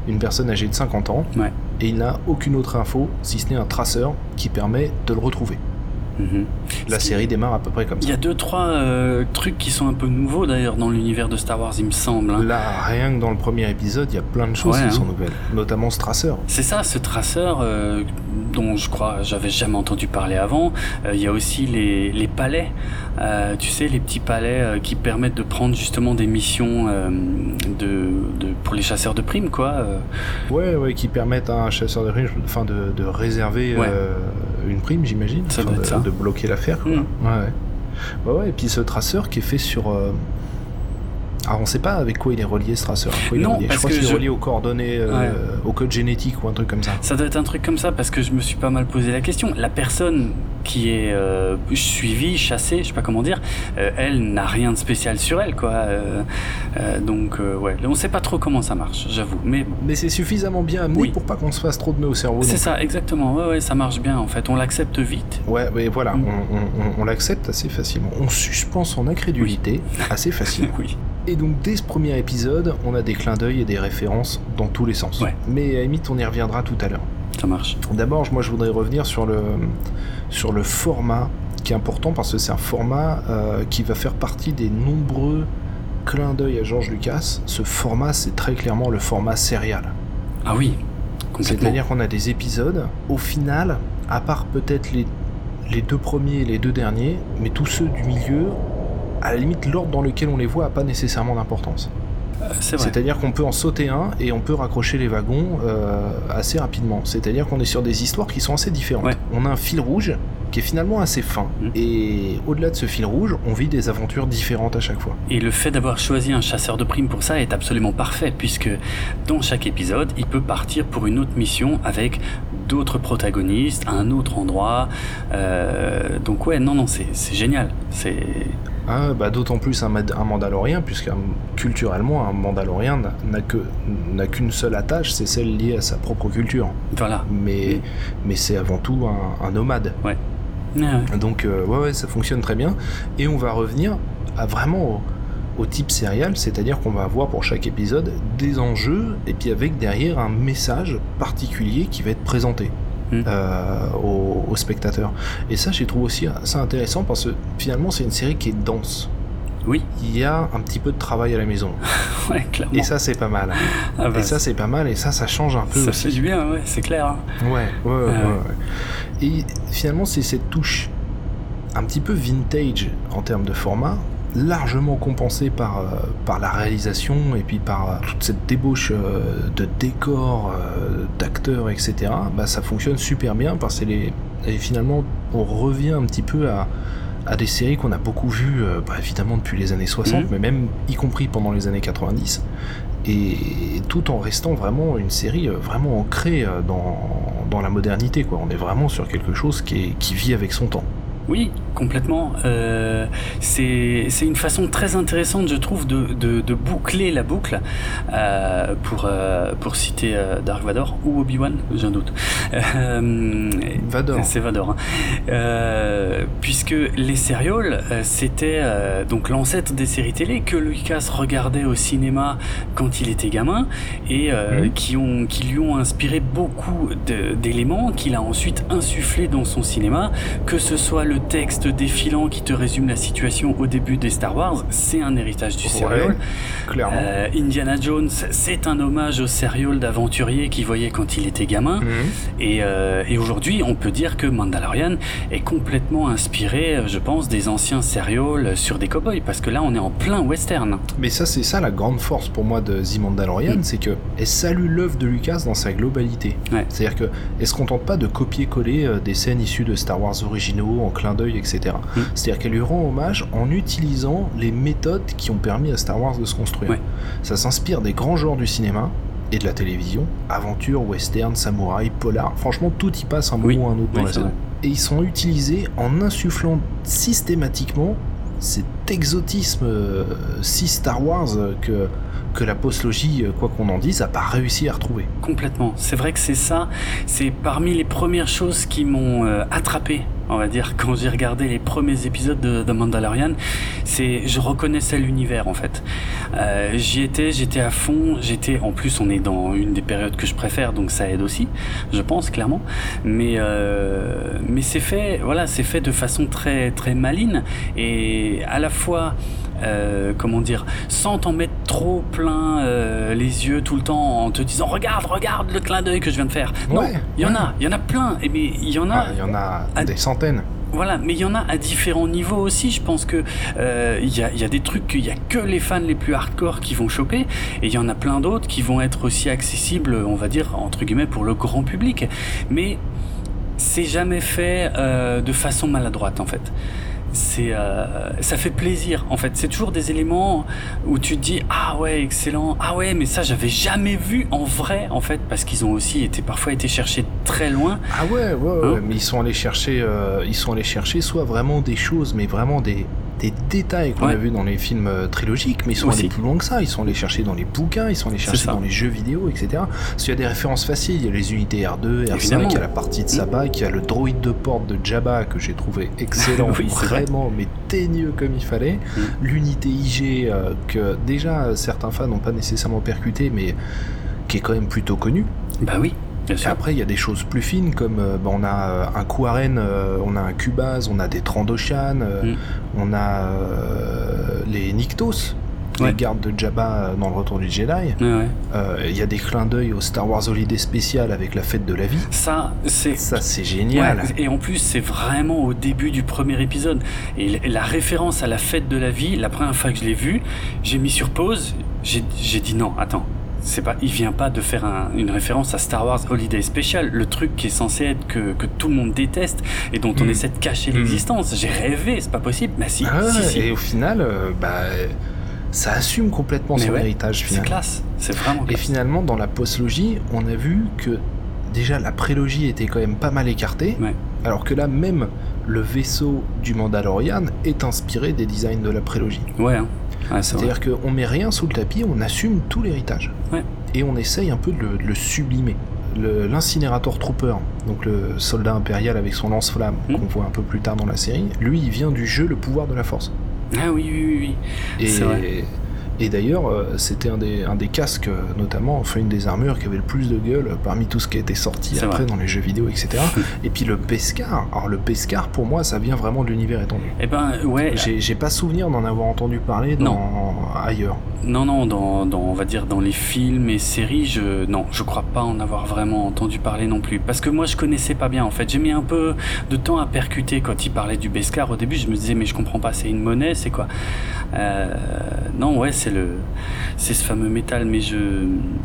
Une personne âgée de 50 ans, Ouais. et il n'a aucune autre info, si ce n'est un traceur qui permet de le retrouver. Mhm. La série démarre à peu près comme Il ça. y a deux, trois euh, trucs qui sont un peu nouveaux d'ailleurs dans l'univers de Star Wars, il me semble. hein. Là, rien que dans le premier épisode, il y a plein de choses Ouais, qui hein. sont nouvelles, notamment ce traceur. C'est ça, ce traceur euh, dont je crois j'avais jamais entendu parler avant. Euh, Il y a aussi les, les palais, euh, tu sais, les petits palais euh, qui permettent de prendre justement des missions euh, de, de- pour les chasseurs de primes, quoi. euh. Ouais, ouais, qui permettent à un chasseur de primes, enfin, de, de réserver Ouais. Euh, une prime, j'imagine. De, de bloquer l'affaire, quoi. Mm. Ouais, ouais. Ouais, ouais, et puis ce traceur qui est fait sur. Alors on sait pas avec quoi il est relié ce traceur. non, je crois qu'il est relié aux coordonnées, euh, au code génétique ou un truc comme ça. Ça doit être un truc comme ça parce que je me suis pas mal posé la question. La personne qui est euh, suivie, chassée, je sais pas comment dire, euh, elle n'a rien de spécial sur elle, quoi. donc ouais, on sait pas trop comment ça marche, j'avoue. Mais mais c'est suffisamment bien amené pour pas qu'on se fasse trop de nœuds au cerveau. C'est ça, exactement. Ouais, ouais, ça marche bien en fait. On l'accepte vite. Ouais, mais voilà, mm. on, l'accepte assez facilement. On suspend son incrédulité assez facilement. oui. Et donc dès ce premier épisode, on a des clins d'œil et des références dans tous les sens. Mais à limite, on y reviendra tout à l'heure. Ça marche. D'abord, moi, je voudrais revenir sur le, sur le format qui est important parce que c'est un format euh, qui va faire partie des nombreux clins d'œil à George Lucas. Ce format, c'est très clairement le format serial. Ah oui, C'est-à-dire qu'on a des épisodes, au final, à part peut-être les, les deux premiers et les deux derniers, mais tous ceux du milieu, à la limite, l'ordre dans lequel on les voit n'a pas nécessairement d'importance. Euh, C'est-à-dire qu'on peut en sauter un et on peut raccrocher les wagons euh, assez rapidement. C'est-à-dire qu'on est sur des histoires qui sont assez différentes. On a un fil rouge qui est finalement assez fin. Mm. Et au-delà de ce fil rouge, on vit des aventures différentes à chaque fois. Et le fait d'avoir choisi un chasseur de primes pour ça est absolument parfait, puisque dans chaque épisode, il peut partir pour une autre mission avec d'autres protagonistes, à un autre endroit. Euh, donc ouais, non, non, c'est génial. C'est ah, bah, D'autant plus un, un Mandalorien, puisque culturellement, un Mandalorien n'a que n'a qu'une seule attache, c'est celle liée à sa propre culture. Voilà. Mais, mais c'est avant tout un, nomade. Ouais. Donc, euh, ouais, ouais, ça fonctionne très bien. Et on va revenir à vraiment au, type serial, c'est-à-dire qu'on va avoir pour chaque épisode des enjeux, et puis avec derrière un message particulier qui va être présenté. Hmm. Euh, aux, spectateurs. Et ça, j'ai trouvé aussi assez intéressant parce que finalement, c'est une série qui est dense. Oui. Il y a un petit peu de travail à la maison. ouais, clairement. Et ça, c'est pas mal. Ah bah, et ça, c'est pas mal. Et ça, ça change un peu. Ça fait du bien, ouais, c'est clair. Hein. Ouais, ouais, ouais, ouais, Et finalement, c'est cette touche un petit peu vintage en termes de format largement compensé par, euh, par la réalisation et puis par euh, toute cette débauche euh, de décors, d'acteurs, etc. Bah, ça fonctionne super bien parce que les... et finalement on revient un petit peu à, à des séries qu'on a beaucoup vues, bah, évidemment depuis les années 60, mhm. mais même y compris pendant les années 90. Et tout en restant vraiment une série vraiment ancrée dans, dans la modernité. Quoi. On est vraiment sur quelque chose qui, est, qui vit avec son temps. Oui, complètement. Euh, c'est une façon très intéressante, je trouve, de, de, boucler la boucle, euh, pour, euh, pour citer euh, Dark Vador ou Obi-Wan, j'ai un doute. Vador. C'est Vador. Hein. puisque les sérioles, c'était donc l'ancêtre des séries télé que Lucas regardait au cinéma quand il était gamin et mhm. qui, ont, qui lui ont inspiré beaucoup d'éléments qu'il a ensuite insufflé dans son cinéma, que ce soit le texte défilant qui te résume la situation au début des Star Wars, c'est un héritage du serial. Euh, Indiana Jones, c'est un hommage au serial d'aventurier qu'il voyait quand il était gamin. Mhm. Euh, et, aujourd'hui, on peut dire que Mandalorian est complètement inspiré, je pense, des anciens serials sur des cowboys, parce que là, on est en plein western. Mais ça, c'est ça la grande force pour moi de The Mandalorian, mm. c'est que elle salue l'œuvre de Lucas dans sa globalité. C'est-à-dire que elle se contente pas de copier-coller euh, des scènes issues de Star Wars originaux en clin d'œil, etc. Mm. C'est-à-dire qu'elle lui rend hommage en utilisant les méthodes qui ont permis à Star Wars de se construire. Ça s'inspire des grands genres du cinéma et de la télévision, aventure, western, samouraï, polar. Franchement, tout y passe un moment ou un autre dans la série. Et ils sont utilisés en insufflant systématiquement cet exotisme euh, si Star Wars que que la postlogie, euh, quoi qu'on en dise, a pas réussi à retrouver. Complètement. C'est vrai que c'est ça. C'est parmi les premières choses qui m'ont euh, attrapé, on va dire, quand j'ai regardé les premiers épisodes de, The Mandalorian. C'est, je reconnaissais l'univers en fait. Euh, j'y étais, j'étais à fond. J'étais, en plus, on est dans une des périodes que je préfère, donc ça aide aussi, je pense clairement. Mais mais c'est fait, voilà, c'est fait de façon très très maline et à la fois euh, comment dire, sans t'en mettre trop plein euh, les yeux tout le temps en te disant regarde, regarde le clin d'œil que je viens de faire. Non, il y en a, il y en a plein. Et mais il y en a. Il y en a des centaines. Voilà, mais il y en a à différents niveaux aussi. Je pense que euh, il y, a, y, a, des trucs qu'il y a que les fans les plus hardcore qui vont choper, et il y en a plein d'autres qui vont être aussi accessibles, on va dire entre guillemets pour le grand public. Mais c'est jamais fait de façon maladroite en fait c'est euh, ça fait plaisir en fait. C'est toujours des éléments où tu te dis ah ouais excellent. Ah ouais mais ça j'avais jamais vu en vrai en fait parce qu'ils ont aussi été parfois été cherchés très loin. Ah ouais ouais, ouais hein mais ils sont allés chercher euh, ils sont allés chercher soit vraiment des choses mais vraiment des des détails qu'on a vu dans les films euh, trilogiques, mais ils sont allés plus loin que ça. Ils sont allés chercher dans les bouquins, ils sont allés chercher dans les jeux vidéo, etc. Parce qu'il y a des références faciles. Il y a les unités R2, R5, il y a la partie de Sabak, il y a le droïde de porte de Jabba que j'ai trouvé excellent, vraiment, mais teigneux comme il fallait. Mm. L'unité IG euh, que déjà certains fans n'ont pas nécessairement percuté, mais qui est quand même plutôt connu. Bah oui. Et après, il y a des choses plus fines comme euh, bah, on a euh, un Kuaren, euh, on a un Cubase, on a des Trandoshan, mm. on a les Nyctos, les gardes de Jabba dans le retour du Jedi. Il y a des clins d'œil au Star Wars Holiday spécial avec la fête de la vie. Ça, c'est ça, c'est génial. et en plus, c'est vraiment au début du premier épisode. Et la référence à la fête de la vie, la première fois que je l'ai vue, j'ai mis sur pause. J'ai dit non, attends, c'est pas, il vient pas de faire une référence à Star Wars Holiday Special, le truc qui est censé être que, que tout le monde déteste et dont on mm. essaie de cacher mm. l'existence. J'ai rêvé, c'est pas possible. Mais si, ah Et au final, euh, bah, ça assume complètement son héritage. C'est classe, c'est vraiment. Et finalement, dans la postlogie, on a vu que déjà la prélogie était quand même pas mal écartée, alors que là même le vaisseau du Mandalorian est inspiré des designs de la prélogie. Ouais. Hein. C'est-à-dire qu'on met rien sous le tapis, on assume tout l'héritage. Et on essaye un peu de le, sublimer. L'incinérateur Trooper, donc le soldat impérial avec son lance-flamme, hmm. qu'on voit un peu plus tard dans la série, lui, il vient du jeu Le pouvoir de la force. Ah oui, oui, oui. oui. Et, et d'ailleurs, euh, c'était un des, un des casques, euh, notamment, enfin une des armures qui avait le plus de gueule parmi tout ce qui a été sorti après dans les jeux vidéo, etc. et puis le Pescar, alors le Pescar pour moi ça vient vraiment de l'univers étendu. Eh ben ouais. J'ai pas souvenir d'en avoir entendu parler dans... ailleurs. Non, non, dans, dans, on va dire dans les films et séries, je, non, je crois pas en avoir vraiment entendu parler non plus. Parce que moi je connaissais pas bien en fait. J'ai mis un peu de temps à percuter quand il parlait du Pescar. Au début, je me disais, mais je comprends pas, c'est une monnaie, c'est quoi? Euh, Non, ouais, c'est le, c'est ce fameux métal, mais je,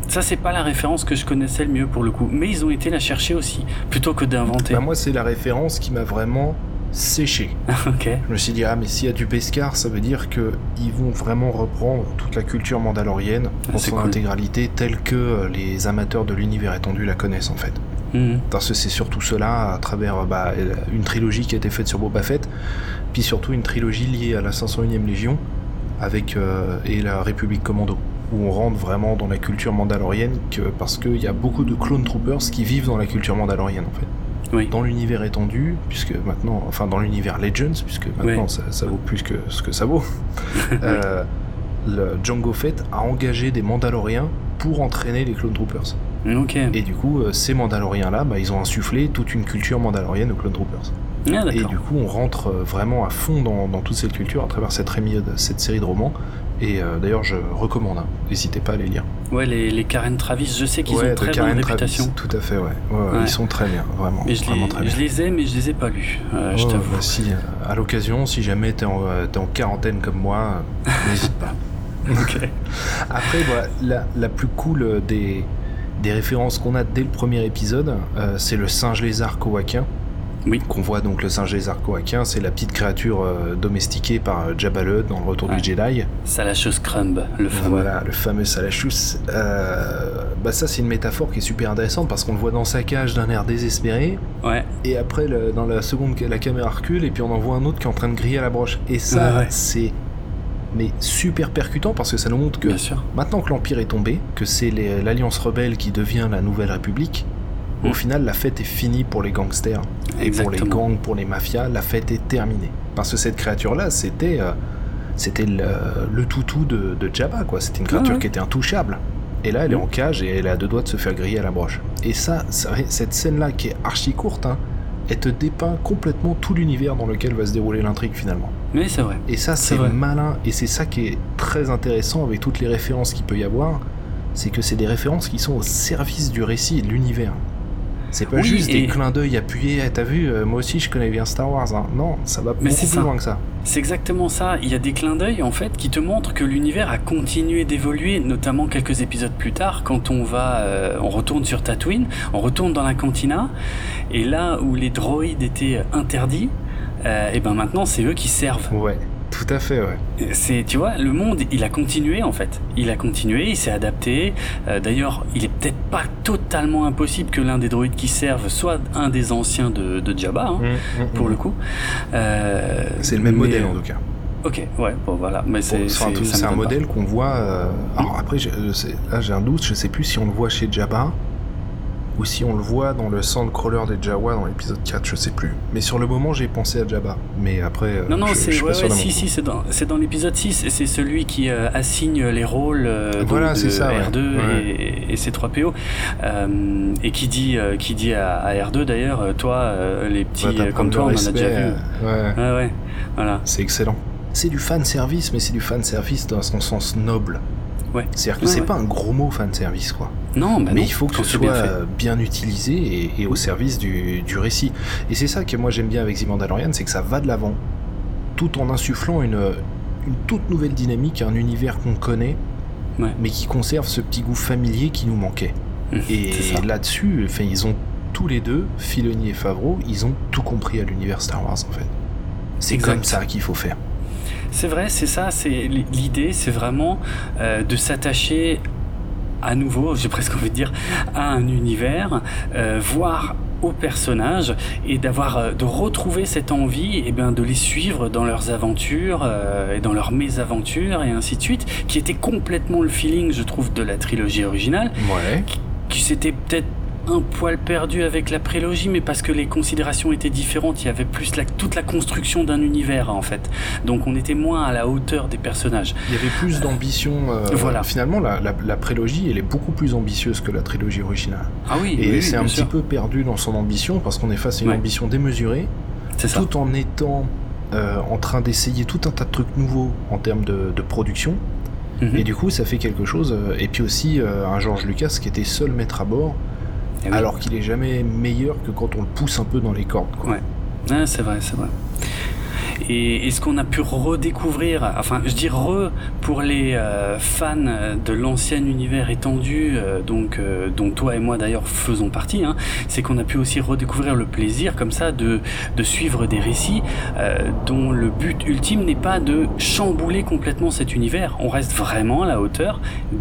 ça c'est pas la référence que je connaissais le mieux pour le coup. Mais ils ont été la chercher aussi, plutôt que d'inventer. Bah moi c'est la référence qui m'a vraiment séché. ok. Je me suis dit ah mais s'il y a du Beskar, ça veut dire que ils vont vraiment reprendre toute la culture mandalorienne ah, en son intégralité telle que euh, les amateurs de l'univers étendu la connaissent en fait. Mhm. Parce que c'est surtout cela à travers bah, une trilogie qui a été faite sur Boba Fett, puis surtout une trilogie liée à la 501e Légion, avec euh, et la République Commando où on rentre vraiment dans la culture mandalorienne que, parce qu'il y a beaucoup de clone troopers qui vivent dans la culture mandalorienne en fait. Oui. Dans l'univers étendu, puisque maintenant, enfin dans l'univers Legends, puisque maintenant ça, ça, vaut plus que ce que ça vaut, euh, le Django Fett a engagé des Mandaloriens pour entraîner les Clone Troopers. Et du coup, euh, ces Mandaloriens-là, bah, ils ont insufflé toute une culture mandalorienne aux Clone Troopers. Ah, et du coup, on rentre euh, vraiment à fond dans, toute cette culture à travers cette, cette série de romans. Et euh, d'ailleurs, je recommande, hein. n'hésitez pas à les lire. Ouais, les, les Karen Travis, je sais qu'ils ont très bonne réputation. Tout à fait, ouais. Ils sont très bien, vraiment. je, vraiment les, je les ai, mais je les ai pas lus, je t'avoue. Bah, si, à l'occasion, si jamais tu es, en quarantaine comme moi, n'hésite pas. Après, voilà, la, la, plus cool des, des références qu'on a dès le premier épisode, euh, c'est le singe lézard kowakin. Oui. Qu'on voit donc le singe kowakin, c'est la petite créature euh, domestiquée par euh, Jabba le dans le Retour du Jedi. Salachus Crumb, le fameux. Voilà, le fameux Salachus. bah ça c'est une métaphore qui est super intéressante parce qu'on le voit dans sa cage d'un air désespéré. Ouais. Et après dans la seconde la caméra recule et puis on en voit un autre qui est en train de griller à la broche. Et ça c'est mais super percutant parce que ça nous montre que maintenant que l'Empire est tombé, que c'est l'Alliance rebelle qui devient la Nouvelle République, au final la fête est finie pour les gangsters. Et pour les gangs, pour les mafias, la fête est terminée. Parce que cette créature-là, c'était euh, c'était le, toutou de, de Jabba, quoi. C'était une créature qui était intouchable. Et là, elle est mm. en cage et elle a deux doigts de se faire griller à la broche. Et ça, cette scène-là, qui est archi courte, hein, elle te dépeint complètement tout l'univers dans lequel va se dérouler l'intrigue finalement. Mais c'est vrai. Et ça, c'est malin, et c'est ça qui est très intéressant avec toutes les références qu'il peut y avoir, c'est que c'est des références qui sont au service du récit et de l'univers. C'est pas juste des clins d'œil appuyés. Eh, t'as vu, euh, moi aussi je connais bien Star Wars. Hein. Non, ça va beaucoup plus loin que ça. C'est exactement ça. Il y a des clins d'œil en fait qui te montrent que l'univers a continué d'évoluer, notamment quelques épisodes plus tard, quand on va, euh, on retourne sur Tatooine, on retourne dans la cantina, et là où les droïdes étaient interdits, et ben maintenant c'est eux qui servent. Ouais. Tout à fait, ouais. C'est, tu vois, le monde, il a continué en fait. Il a continué, il s'est adapté. D'ailleurs, il est peut-être pas totalement impossible que l'un des droïdes qui servent soit un des anciens de, de Jabba, hein, mmh, mmh, pour mmh. le coup. c'est le même modèle en tout cas. Ok, ouais, bon voilà, mais c'est c'est un modèle qu'on voit. alors après, là j'ai un doute, je sais plus si on le voit chez Jabba ou si on le voit dans le Sandcrawler des Jawa dans l'épisode 4, je sais plus. Mais sur le moment, j'ai pensé à Jabba. Mais après. Euh, non, non, c'est ouais, ouais, si, si, c'est dans, dans l'épisode 6, et c'est celui qui euh, assigne les rôles euh, voilà, de, ça, R2 et, et, C3PO. et qui dit, qui dit à, R2 d'ailleurs, toi, les petits comme toi, on en a déjà vu. Ouais, ouais, voilà. C'est excellent. C'est du fan service, mais c'est du fan service dans son sens noble. Ouais. C'est-à-dire que c'est pas un gros mot fan service, quoi. Non, bah mais il faut que ce soit bien, utilisé et, au service du, récit. Et c'est ça que moi j'aime bien avec The Mandalorian, c'est que ça va de l'avant, tout en insufflant une, une toute nouvelle dynamique, un univers qu'on connaît, mais qui conserve ce petit goût familier qui nous manquait. Mmh, et là-dessus, enfin, ils ont tous les deux, Filoni et Favreau, ils ont tout compris à l'univers Star Wars en fait. C'est comme ça qu'il faut faire. C'est vrai, c'est ça, c'est l'idée, c'est vraiment euh, de s'attacher à nouveau, j'ai presque envie de dire, à un univers, euh, voir aux personnages et d'avoir euh, de retrouver cette envie et eh bien de les suivre dans leurs aventures euh, et dans leurs mésaventures et ainsi de suite qui était complètement le feeling je trouve de la trilogie originale ouais. qui, qui s'était peut-être un poil perdu avec la prélogie, mais parce que les considérations étaient différentes. Il y avait plus la, toute la construction d'un univers, en fait. Donc on était moins à la hauteur des personnages. Il y avait plus d'ambition. Euh, voilà. Finalement, la, la, prélogie, elle est beaucoup plus ambitieuse que la trilogie originale. Ah oui. Et c'est un petit peu perdu dans son ambition, parce qu'on est face à une ambition démesurée, tout en étant euh, en train d'essayer tout un tas de trucs nouveaux en termes de, production. Mhm. Et du coup, ça fait quelque chose. Euh, et puis aussi, un George Lucas qui était seul maître à bord eh alors qu'il est jamais meilleur que quand on le pousse un peu dans les cordes. Ouais, c'est vrai, c'est vrai. Et est-ce qu'on a pu redécouvrir, enfin je dis re pour les euh, fans de l'ancien univers étendu, euh, donc euh, dont toi et moi d'ailleurs faisons partie, hein, c'est qu'on a pu aussi redécouvrir le plaisir comme ça de, de suivre des récits dont le but ultime n'est pas de chambouler complètement cet univers, on reste vraiment à la hauteur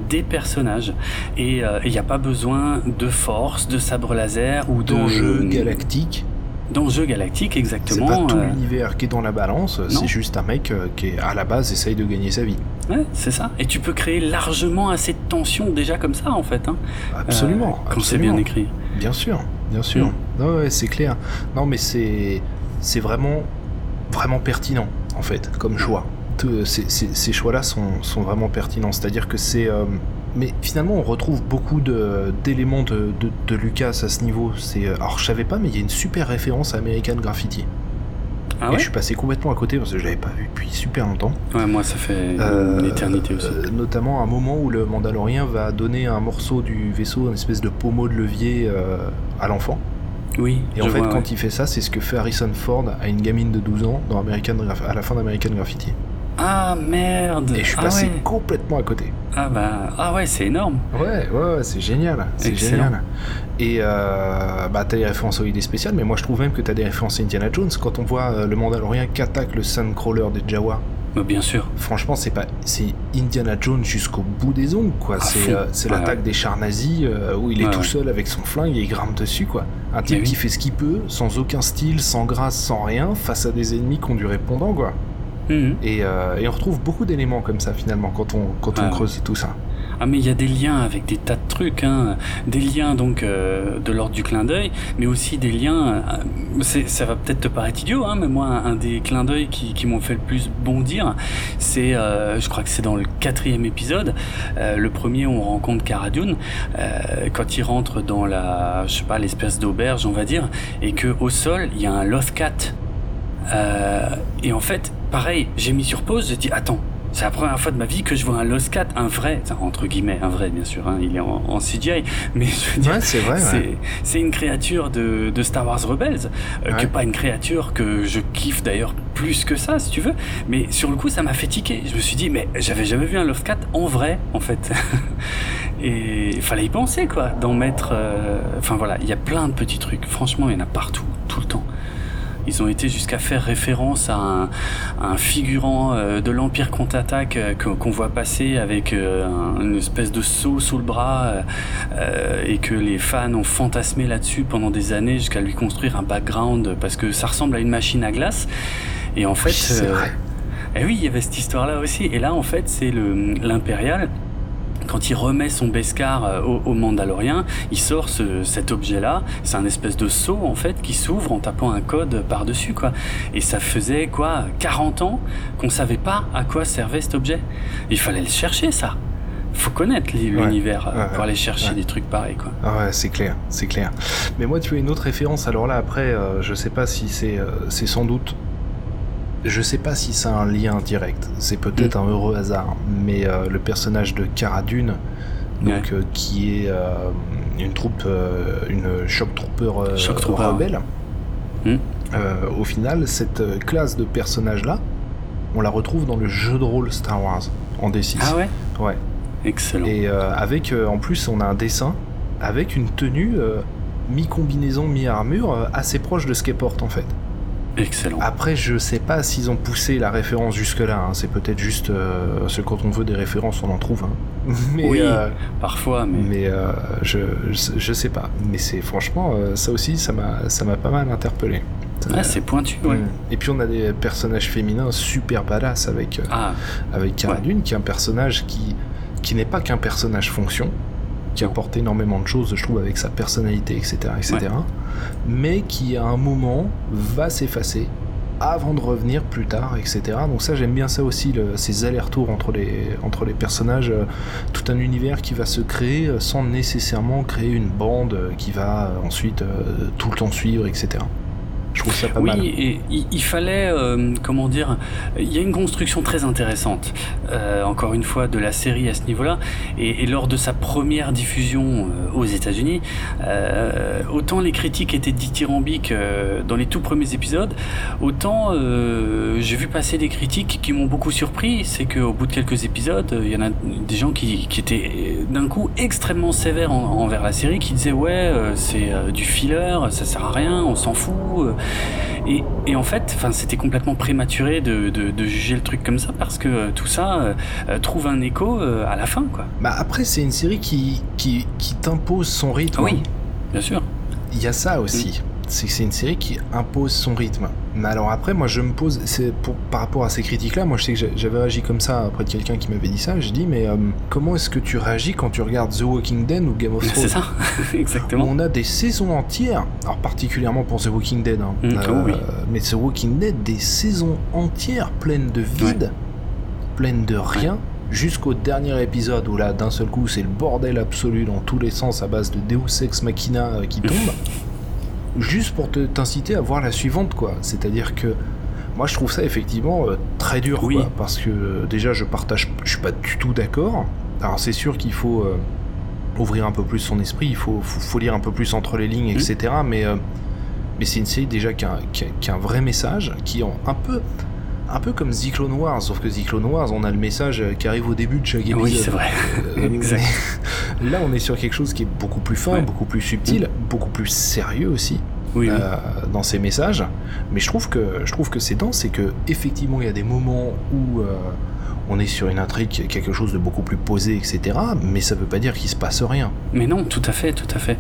des personnages. Et il n'y a pas besoin de force, de sabre laser ou d'enjeux galactiques d'enjeux galactiques, exactement. C'est pas tout euh. l'univers qui est dans la balance, c'est juste un mec euh, qui, à la base, essaye de gagner sa vie. Ouais, c'est ça. Et tu peux créer largement assez de tension déjà comme ça, en fait. Hein. Absolument. Euh, quand c'est bien écrit. Bien sûr, bien sûr. Mm. ouais, c'est clair. Non, mais c'est c'est vraiment vraiment pertinent, en fait, comme choix. Ces, ces, ces choix-là sont, sont, vraiment pertinents. C'est-à-dire que c'est mais finalement, on retrouve beaucoup d'éléments de, de, Lucas à ce niveau. C'est, euh, alors, je savais pas, mais il y a une super référence à American Graffiti. Ah et je suis passé complètement à côté parce que je l'avais pas vu depuis super longtemps. Ouais, moi ça fait une euh, éternité aussi. Euh, notamment un moment où le Mandalorien va donner un morceau du vaisseau, une espèce de pommeau de levier à l'enfant. Oui. Et en fait, quand il fait ça, c'est ce que fait Harrison Ford à une gamine de 12 ans dans American, à la fin d'American Graffiti. Ah merde Et je suis ah passé complètement à côté. Ah bah ah ouais c'est énorme. Ouais ouais, c'est génial, c'est génial. Et euh, bah t'as des références aux idées spéciales, mais moi je trouve même que t'as des références à Indiana Jones quand on voit euh, le Mandalorien qui attaque le Sandcrawler des Jawa. Bah, bien sûr. Franchement, c'est pas, c'est Indiana Jones jusqu'au bout des ongles, quoi. C'est, euh, c'est l'attaque des chars nazis où il est tout seul avec son flingue et il grimpe dessus, quoi. Un type qui fait ce qu'il peut, sans aucun style, sans grâce, sans rien, face à des ennemis qui ont du répondant, quoi. Mhm. Euh, et, on retrouve beaucoup d'éléments comme ça finalement quand on, quand on creuse tout ça. Ah mais il y a des liens avec des tas de trucs, hein. des liens donc euh, de l'ordre du clin d'œil, mais aussi des liens, euh, ça va peut-être te paraître idiot, hein, mais moi un des clins d'œil qui, qui m'ont fait le plus bondir, c'est, je crois que c'est dans le quatrième épisode, le premier où on rencontre Cara Dune, quand il rentre dans la, je sais pas, l'espèce d'auberge on va dire, et que au sol il y a un Lothcat. et en fait, pareil, j'ai mis sur pause, j'ai dit attends, c'est la première fois de ma vie que je vois un Lost Cat, un vrai, entre guillemets, un vrai bien sûr, hein, il est en, CGI, mais je veux dire, c'est vrai, c'est une créature de, Star Wars Rebels, euh, que pas une créature que je kiffe d'ailleurs plus que ça, si tu veux, mais sur le coup ça m'a fait tiquer. Je me suis dit mais j'avais jamais vu un Lost Cat en vrai, en fait. Et il fallait y penser quoi, d'en mettre. Euh, enfin voilà, il y a plein de petits trucs. Franchement, il y en a partout, tout le temps. Ils ont été jusqu'à faire référence à un, un figurant euh, de l'Empire contre-attaque euh, qu'on voit passer avec euh, une espèce de seau sous le bras et que les fans ont fantasmé là-dessus pendant des années jusqu'à lui construire un background parce que ça ressemble à une machine à glace. Et en fait, c'est vrai. Et eh oui, il y avait cette histoire-là aussi. Et là, en fait, c'est l'impérial quand il remet son Beskar euh, au, Mandalorien, il sort cet objet-là. C'est un espèce de seau en fait qui s'ouvre en tapant un code par-dessus quoi. Et ça faisait quoi 40 ans qu'on savait pas à quoi servait cet objet. Il fallait le chercher ça. Faut connaître l'univers euh, pour aller chercher des trucs pareils quoi. Ah ouais, c'est clair, c'est clair. Mais moi tu as une autre référence. Alors là après, euh, je sais pas si c'est c'est sans doute je sais pas si c'est un lien direct, c'est peut-être mm. un heureux hasard, mais euh, le personnage de Cara Dune, donc, euh, qui est euh, une troupe, une shock trooper, rebelle, mm. au final, cette classe de personnages-là, on la retrouve dans le jeu de rôle Star Wars en D6. Ah ouais? Ouais. Excellent. Et avec, en plus, on a un dessin avec une tenue mi-combinaison, mi-armure assez proche de ce qu'elle porte en fait. Excellent. Après, je sais pas s'ils ont poussé la référence jusque-là. Hein. C'est peut-être juste euh, ce quand on veut des références, on en trouve. Hein. Mais, oui, euh, parfois. Mais, mais euh, je, je, sais pas. Mais c'est franchement, ça aussi, ça m'a, ça m'a pas mal interpellé. Ah, c'est pointu, ouais. Mm. Et puis on a des personnages féminins super badass avec ah, avec Cara Dune, qui est un personnage qui qui n'est pas qu'un personnage fonction, qui apporte énormément de choses, je trouve, avec sa personnalité, etc., etc., mais qui à un moment va s'effacer avant de revenir plus tard, etc. Donc ça, j'aime bien ça aussi, ces allers-retours entre les, entre les personnages, euh, tout un univers qui va se créer euh, sans nécessairement créer une bande euh, qui va ensuite tout le temps suivre, etc. Je trouve ça pas oui, mal. et il, fallait, euh, comment dire, il y a une construction très intéressante, euh, encore une fois, de la série à ce niveau-là. Et, lors de sa première diffusion euh, aux États-Unis, autant les critiques étaient dithyrambiques dans les tout premiers épisodes, autant j'ai vu passer des critiques qui m'ont beaucoup surpris. C'est qu'au bout de quelques épisodes, il y en a des gens qui, qui étaient d'un coup extrêmement sévères envers la série, qui disaient ouais, c'est du filler, ça sert à rien, on s'en fout. Et, en fait, c'était complètement prématuré de, juger le truc comme ça parce que euh, tout ça euh, euh, trouve un écho à la fin, quoi. Bah après, c'est une série qui, qui, t'impose son rythme. Oui, bien sûr. Il y a ça aussi. Mm c'est que c'est une série qui impose son rythme. Mais alors après, moi je me pose, c'est pour, par rapport à ces critiques-là, moi je sais que j'avais réagi comme ça après de quelqu'un qui m'avait dit ça. Je dis, mais euh, comment est-ce que tu réagis quand tu regardes The Walking Dead ou Game of Thrones? C'est ça, exactement. On a des saisons entières, alors particulièrement pour The Walking Dead, hein, mm, oh oui. Euh, mais The Walking Dead, des saisons entières pleines de vide, pleines de rien. Jusqu'au dernier épisode où là, d'un seul coup, c'est le bordel absolu dans tous les sens à base de Deus Ex Machina euh, qui tombe juste pour t'inciter à voir la suivante, quoi. C'est-à-dire que moi, je trouve ça effectivement euh, très dur, quoi, parce que euh, déjà, je partage, je suis pas du tout d'accord. Alors, c'est sûr qu'il faut euh, ouvrir un peu plus son esprit, il faut, faut, lire un peu plus entre les lignes, etc. Mmh. Mais, mais c'est une série déjà qui a, qui, a, un vrai message, qui est un peu un peu comme The Clone Wars, sauf que The Clone Wars, on a le message qui arrive au début de chaque épisode. Oui, c'est vrai. exact. Là, on est sur quelque chose qui est beaucoup plus fin, beaucoup plus subtil, mm. beaucoup plus sérieux aussi. Euh, dans ses messages, mais je trouve que je trouve que c'est dense, c'est que effectivement il y a des moments où euh, on est sur une intrigue, quelque chose de beaucoup plus posé, etc. Mais ça veut pas dire qu'il se passe rien. Mais non, tout à fait, tout à fait.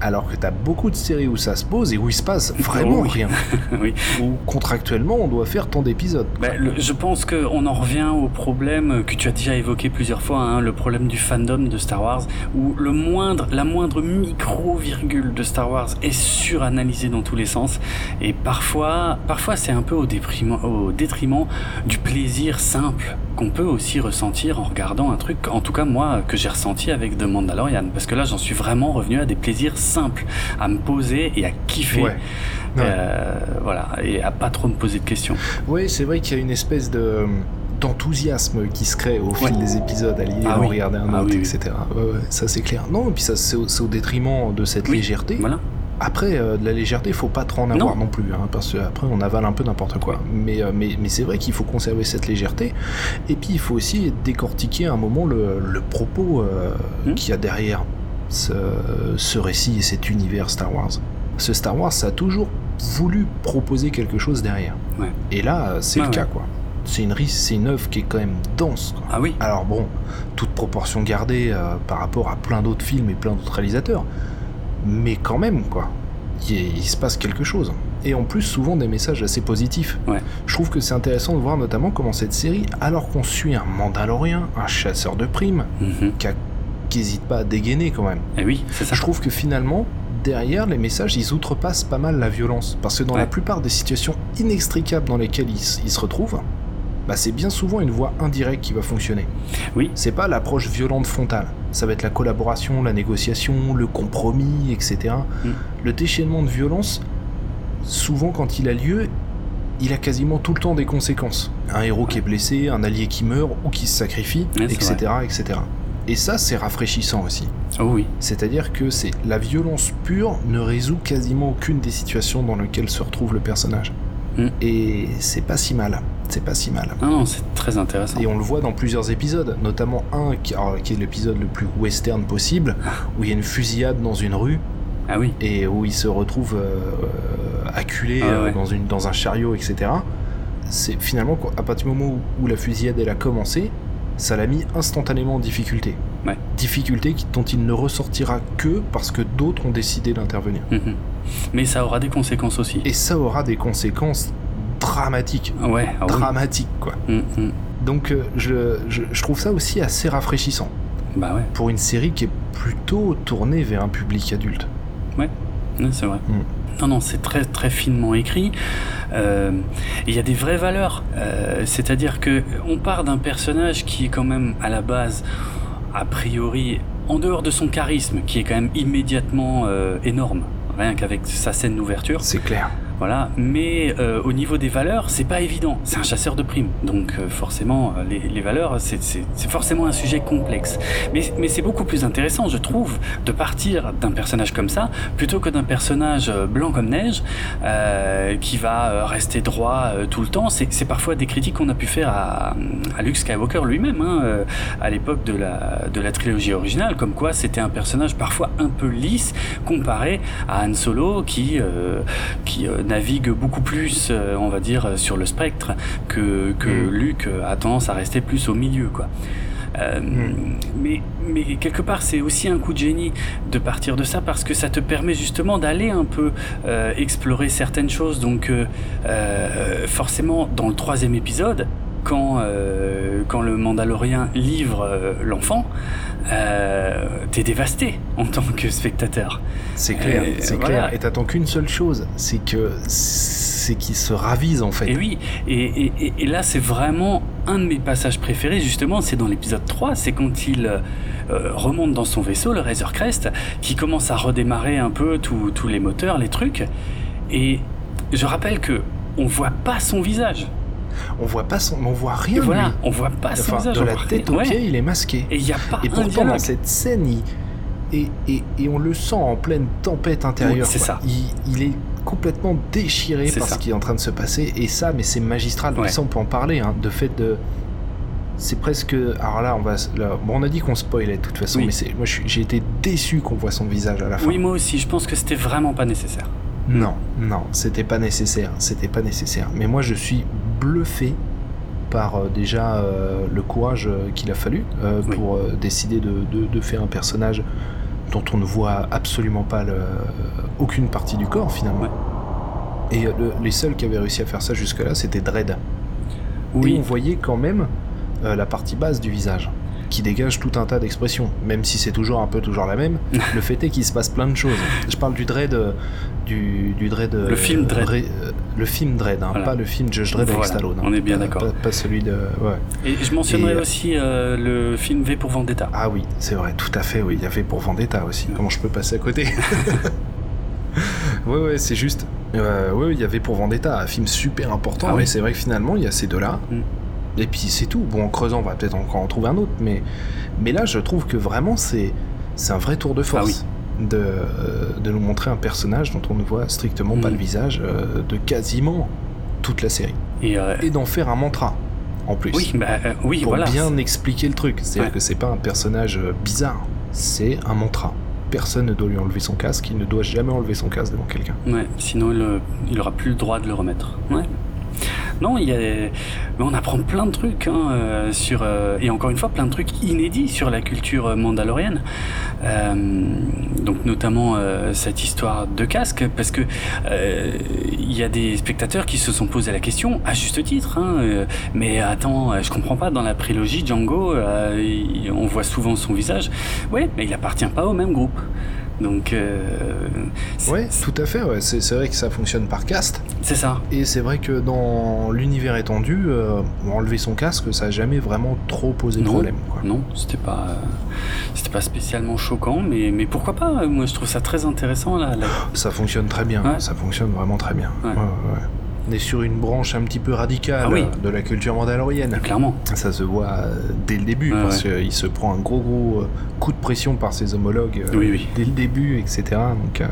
Alors que tu as beaucoup de séries où ça se pose et où il se passe vraiment rien. oui. Où contractuellement on doit faire tant d'épisodes. Bah, je pense qu'on en revient au problème que tu as déjà évoqué plusieurs fois, hein, le problème du fandom de Star Wars, où le moindre, la moindre micro-virgule de Star Wars est suranalysée dans tous les sens. Et parfois, parfois c'est un peu au, au détriment du plaisir simple qu'on peut aussi ressentir en regardant un truc, en tout cas moi, que j'ai ressenti avec The Mandalorian. Parce que là, j'en suis vraiment revenu à des plaisirs simples, à me poser et à kiffer. Euh, voilà, et à pas trop me poser de questions. Oui, c'est vrai qu'il y a une espèce de d'enthousiasme qui se crée au fil des épisodes à l'idée ah regarder un ah autre, etc. ça c'est clair. Non, et puis ça c'est au, détriment de cette légèreté. Voilà. Après, euh, de la légèreté, il faut pas trop en avoir non, plus, hein, parce qu'après on avale un peu n'importe quoi. Mais, euh, mais, mais c'est vrai qu'il faut conserver cette légèreté. Et puis il faut aussi décortiquer à un moment le, propos euh, hmm. qu'il y a derrière ce, ce, récit et cet univers Star Wars. Ce Star Wars, ça a toujours voulu proposer quelque chose derrière. Ouais. Et là, c'est le cas, quoi. C'est une, c'est une œuvre qui est quand même dense. quoi. Ah oui. Alors bon, toute proportion gardée euh, par rapport à plein d'autres films et plein d'autres réalisateurs. Mais quand même, quoi. Il, il se passe quelque chose. Et en plus, souvent des messages assez positifs. Ouais. Je trouve que c'est intéressant de voir notamment comment cette série, alors qu'on suit un Mandalorien, un chasseur de primes, Mhm. qui n'hésite pas à dégainer quand même. Et oui, c'est ça. Je trouve que finalement, derrière les messages, ils outrepassent pas mal la violence. Parce que dans Ouais. la plupart des situations inextricables dans lesquelles ils se retrouvent, bah c'est bien souvent une voie indirecte qui va fonctionner. Oui. C'est pas l'approche violente frontale. Ça va être la collaboration, la négociation, le compromis, etc. Mm. Le déchaînement de violence, souvent quand il a lieu, il a quasiment tout le temps des conséquences. Un héros qui est blessé, un allié qui meurt ou qui se sacrifie, etc., etc. Et ça, c'est rafraîchissant aussi. Oh oui. C'est-à-dire que c'est la violence pure ne résout quasiment aucune des situations dans lesquelles se retrouve le personnage. Mm. Et c'est pas si mal. C'est pas si mal. Non, non, c'est très intéressant. Et on le voit dans plusieurs épisodes, notamment un qui, alors, qui est l'épisode le plus western possible, où il y a une fusillade dans une rue Ah oui. et où il se retrouve euh, euh, acculé Ah euh, ouais. dans, une, dans un chariot, etc. C'est finalement à partir du moment où, où la fusillade elle a commencé, ça l'a mis instantanément en difficulté. Ouais. Difficulté dont il ne ressortira que parce que d'autres ont décidé d'intervenir. Mhm. Mais ça aura des conséquences aussi. Et ça aura des conséquences dramatiques. Ouais, ah oui. Dramatiques, quoi. Mhm, mhm. Donc euh, je, je- je trouve ça aussi assez rafraîchissant Bah ouais, pour une série qui est plutôt tournée vers un public adulte. Ouais, c'est vrai. Mm. Non, non, c'est très très finement écrit. Euh, Il y a des vraies valeurs. Euh, C'est-à-dire que on part d'un personnage qui est quand même à la base, a priori, en dehors de son charisme, qui est quand même immédiatement euh, énorme, rien qu'avec sa scène d'ouverture. C'est clair. Voilà, mais euh, au niveau des valeurs, c'est pas évident. C'est un chasseur de primes, donc euh, forcément, euh, les, les valeurs, c'est- forcément un sujet complexe. Mais, mais c'est beaucoup plus intéressant, je trouve, de partir d'un personnage comme ça, plutôt que d'un personnage euh, blanc comme neige, euh, qui va euh, rester droit tout le temps. C'est parfois des critiques qu'on a pu faire à, à Luke Skywalker lui-même, hein, à l'époque de la, de la trilogie originale, comme quoi c'était un personnage parfois un peu lisse comparé à Han Solo, qui, qui navigue beaucoup plus, euh, on va dire, euh, sur le spectre que, que Mm. Luke euh, a tendance à rester plus au milieu, quoi. Euh, Mm. mais, mais quelque part, c'est aussi un coup de génie de partir de ça parce que ça te permet justement d'aller un peu euh, explorer certaines choses. Donc, euh, forcément, dans le troisième épisode, quand, euh, quand le Mandalorien livre euh, l'enfant, euh, t'es dévasté en tant que spectateur. C'est clair, c'est voilà. clair. Et t'attends qu'une seule chose, c'est que c'est qu'il se ravise en fait. Et oui, et, et- et- là c'est vraiment un de mes passages préférés, justement, c'est dans l'épisode 3, c'est quand il remonte dans son vaisseau, le Razor Crest, qui commence à redémarrer un peu tous tous les moteurs, les trucs, et je rappelle que on voit pas son visage. On voit pas son, on voit rien Et voilà, lui. on voit pas son Enfin, visage. de la tête aux Ouais. pieds, il est masqué. Et il n'y a pas Et pourtant, dans cette scène, il... et, et, et on le sent en pleine tempête intérieure. Oui, c'est ça. Il, il est complètement déchiré par ça. ce qui est en train de se passer. Et ça, mais c'est magistral. Ouais. Ça, on peut en parler. Hein, de fait de. C'est presque. Alors là, on va. là, Bon, on a dit qu'on spoilait de toute façon, Oui. mais c'est. Moi, j'ai été déçu qu'on voit son visage à la fin. Oui, moi aussi, je pense que c'était vraiment pas nécessaire. Non, non, c'était pas nécessaire, c'était pas nécessaire. Mais moi, je suis bluffé par euh, déjà euh, le courage euh, qu'il a fallu Oui. pour décider de, de- de faire un personnage dont on ne voit absolument pas le- aucune partie du corps finalement. Et le- les seuls qui avaient réussi à faire ça jusque-là, c'était Dredd. Et Oui, on voyait quand même la partie basse du visage qui dégage tout un tas d'expressions, même si c'est toujours un peu toujours la même. le fait est qu'il se passe plein de choses. Je parle du Dread, euh, du, du Dread. euh, Le film Dredd. ré- euh, le film Dread, hein, Voilà. pas le film Judge avec Voilà, Stallone. hein. on est bien d'accord. Pas, pas celui de. Ouais. et je mentionnerai Et, euh, aussi euh, le film V pour Vendetta. Ah oui, c'est vrai, tout à fait. Oui, il y avait pour Vendetta aussi. Comment je peux passer à côté? Ouais, ouais, c'est juste. Euh, ouais, il y avait pour Vendetta, un film super important. Ah mais oui. c'est vrai que finalement, il y a ces deux-là. Mm. Et puis c'est tout. Bon, en creusant, on va peut-être encore en trouver un autre. Mais, mais là, je trouve que vraiment, c'est c'est un vrai tour de force. De, euh, de nous montrer un personnage dont on ne voit strictement pas Mm. le visage euh, de quasiment toute la série. Et, euh, Et d'en faire un mantra, en plus. oui, bah, oui, pour voilà. bien expliquer le truc. C'est-à-dire Ouais. que c'est pas un personnage bizarre, c'est un mantra. personne ne doit lui enlever son casque, il ne doit jamais enlever son casque devant quelqu'un. Ouais, sinon il, il aura plus le droit de le remettre. Ouais. Non, il y a, on apprend plein de trucs hein, euh, sur euh, et encore une fois plein de trucs inédits sur la culture mandalorienne. Euh, donc notamment cette histoire de casque, parce que il y a des spectateurs qui se sont posé la question à juste titre. Hein, mais attends, je comprends pas. Dans la prélogie, Django, on voit souvent son visage. Ouais, mais il appartient pas au même groupe. Donc, euh, ouais, tout à fait. Ouais. C'est vrai que ça fonctionne par caste. C'est ça. Et c'est vrai que dans l'univers étendu, euh, enlever son casque, ça a jamais vraiment trop posé de problème. Quoi. Non, c'était pas, c'était pas spécialement choquant, mais, mais pourquoi pas? Moi, je trouve ça très intéressant là. Ça fonctionne très bien. Ça fonctionne vraiment très bien. Ouais. On est sur une branche un petit peu radicale ah de la culture mandalorienne. Clairement. Ça se voit euh, dès le début, parce qu'il se prend un gros gros euh, coup de pression par ses homologues euh, dès le début, etc. Donc,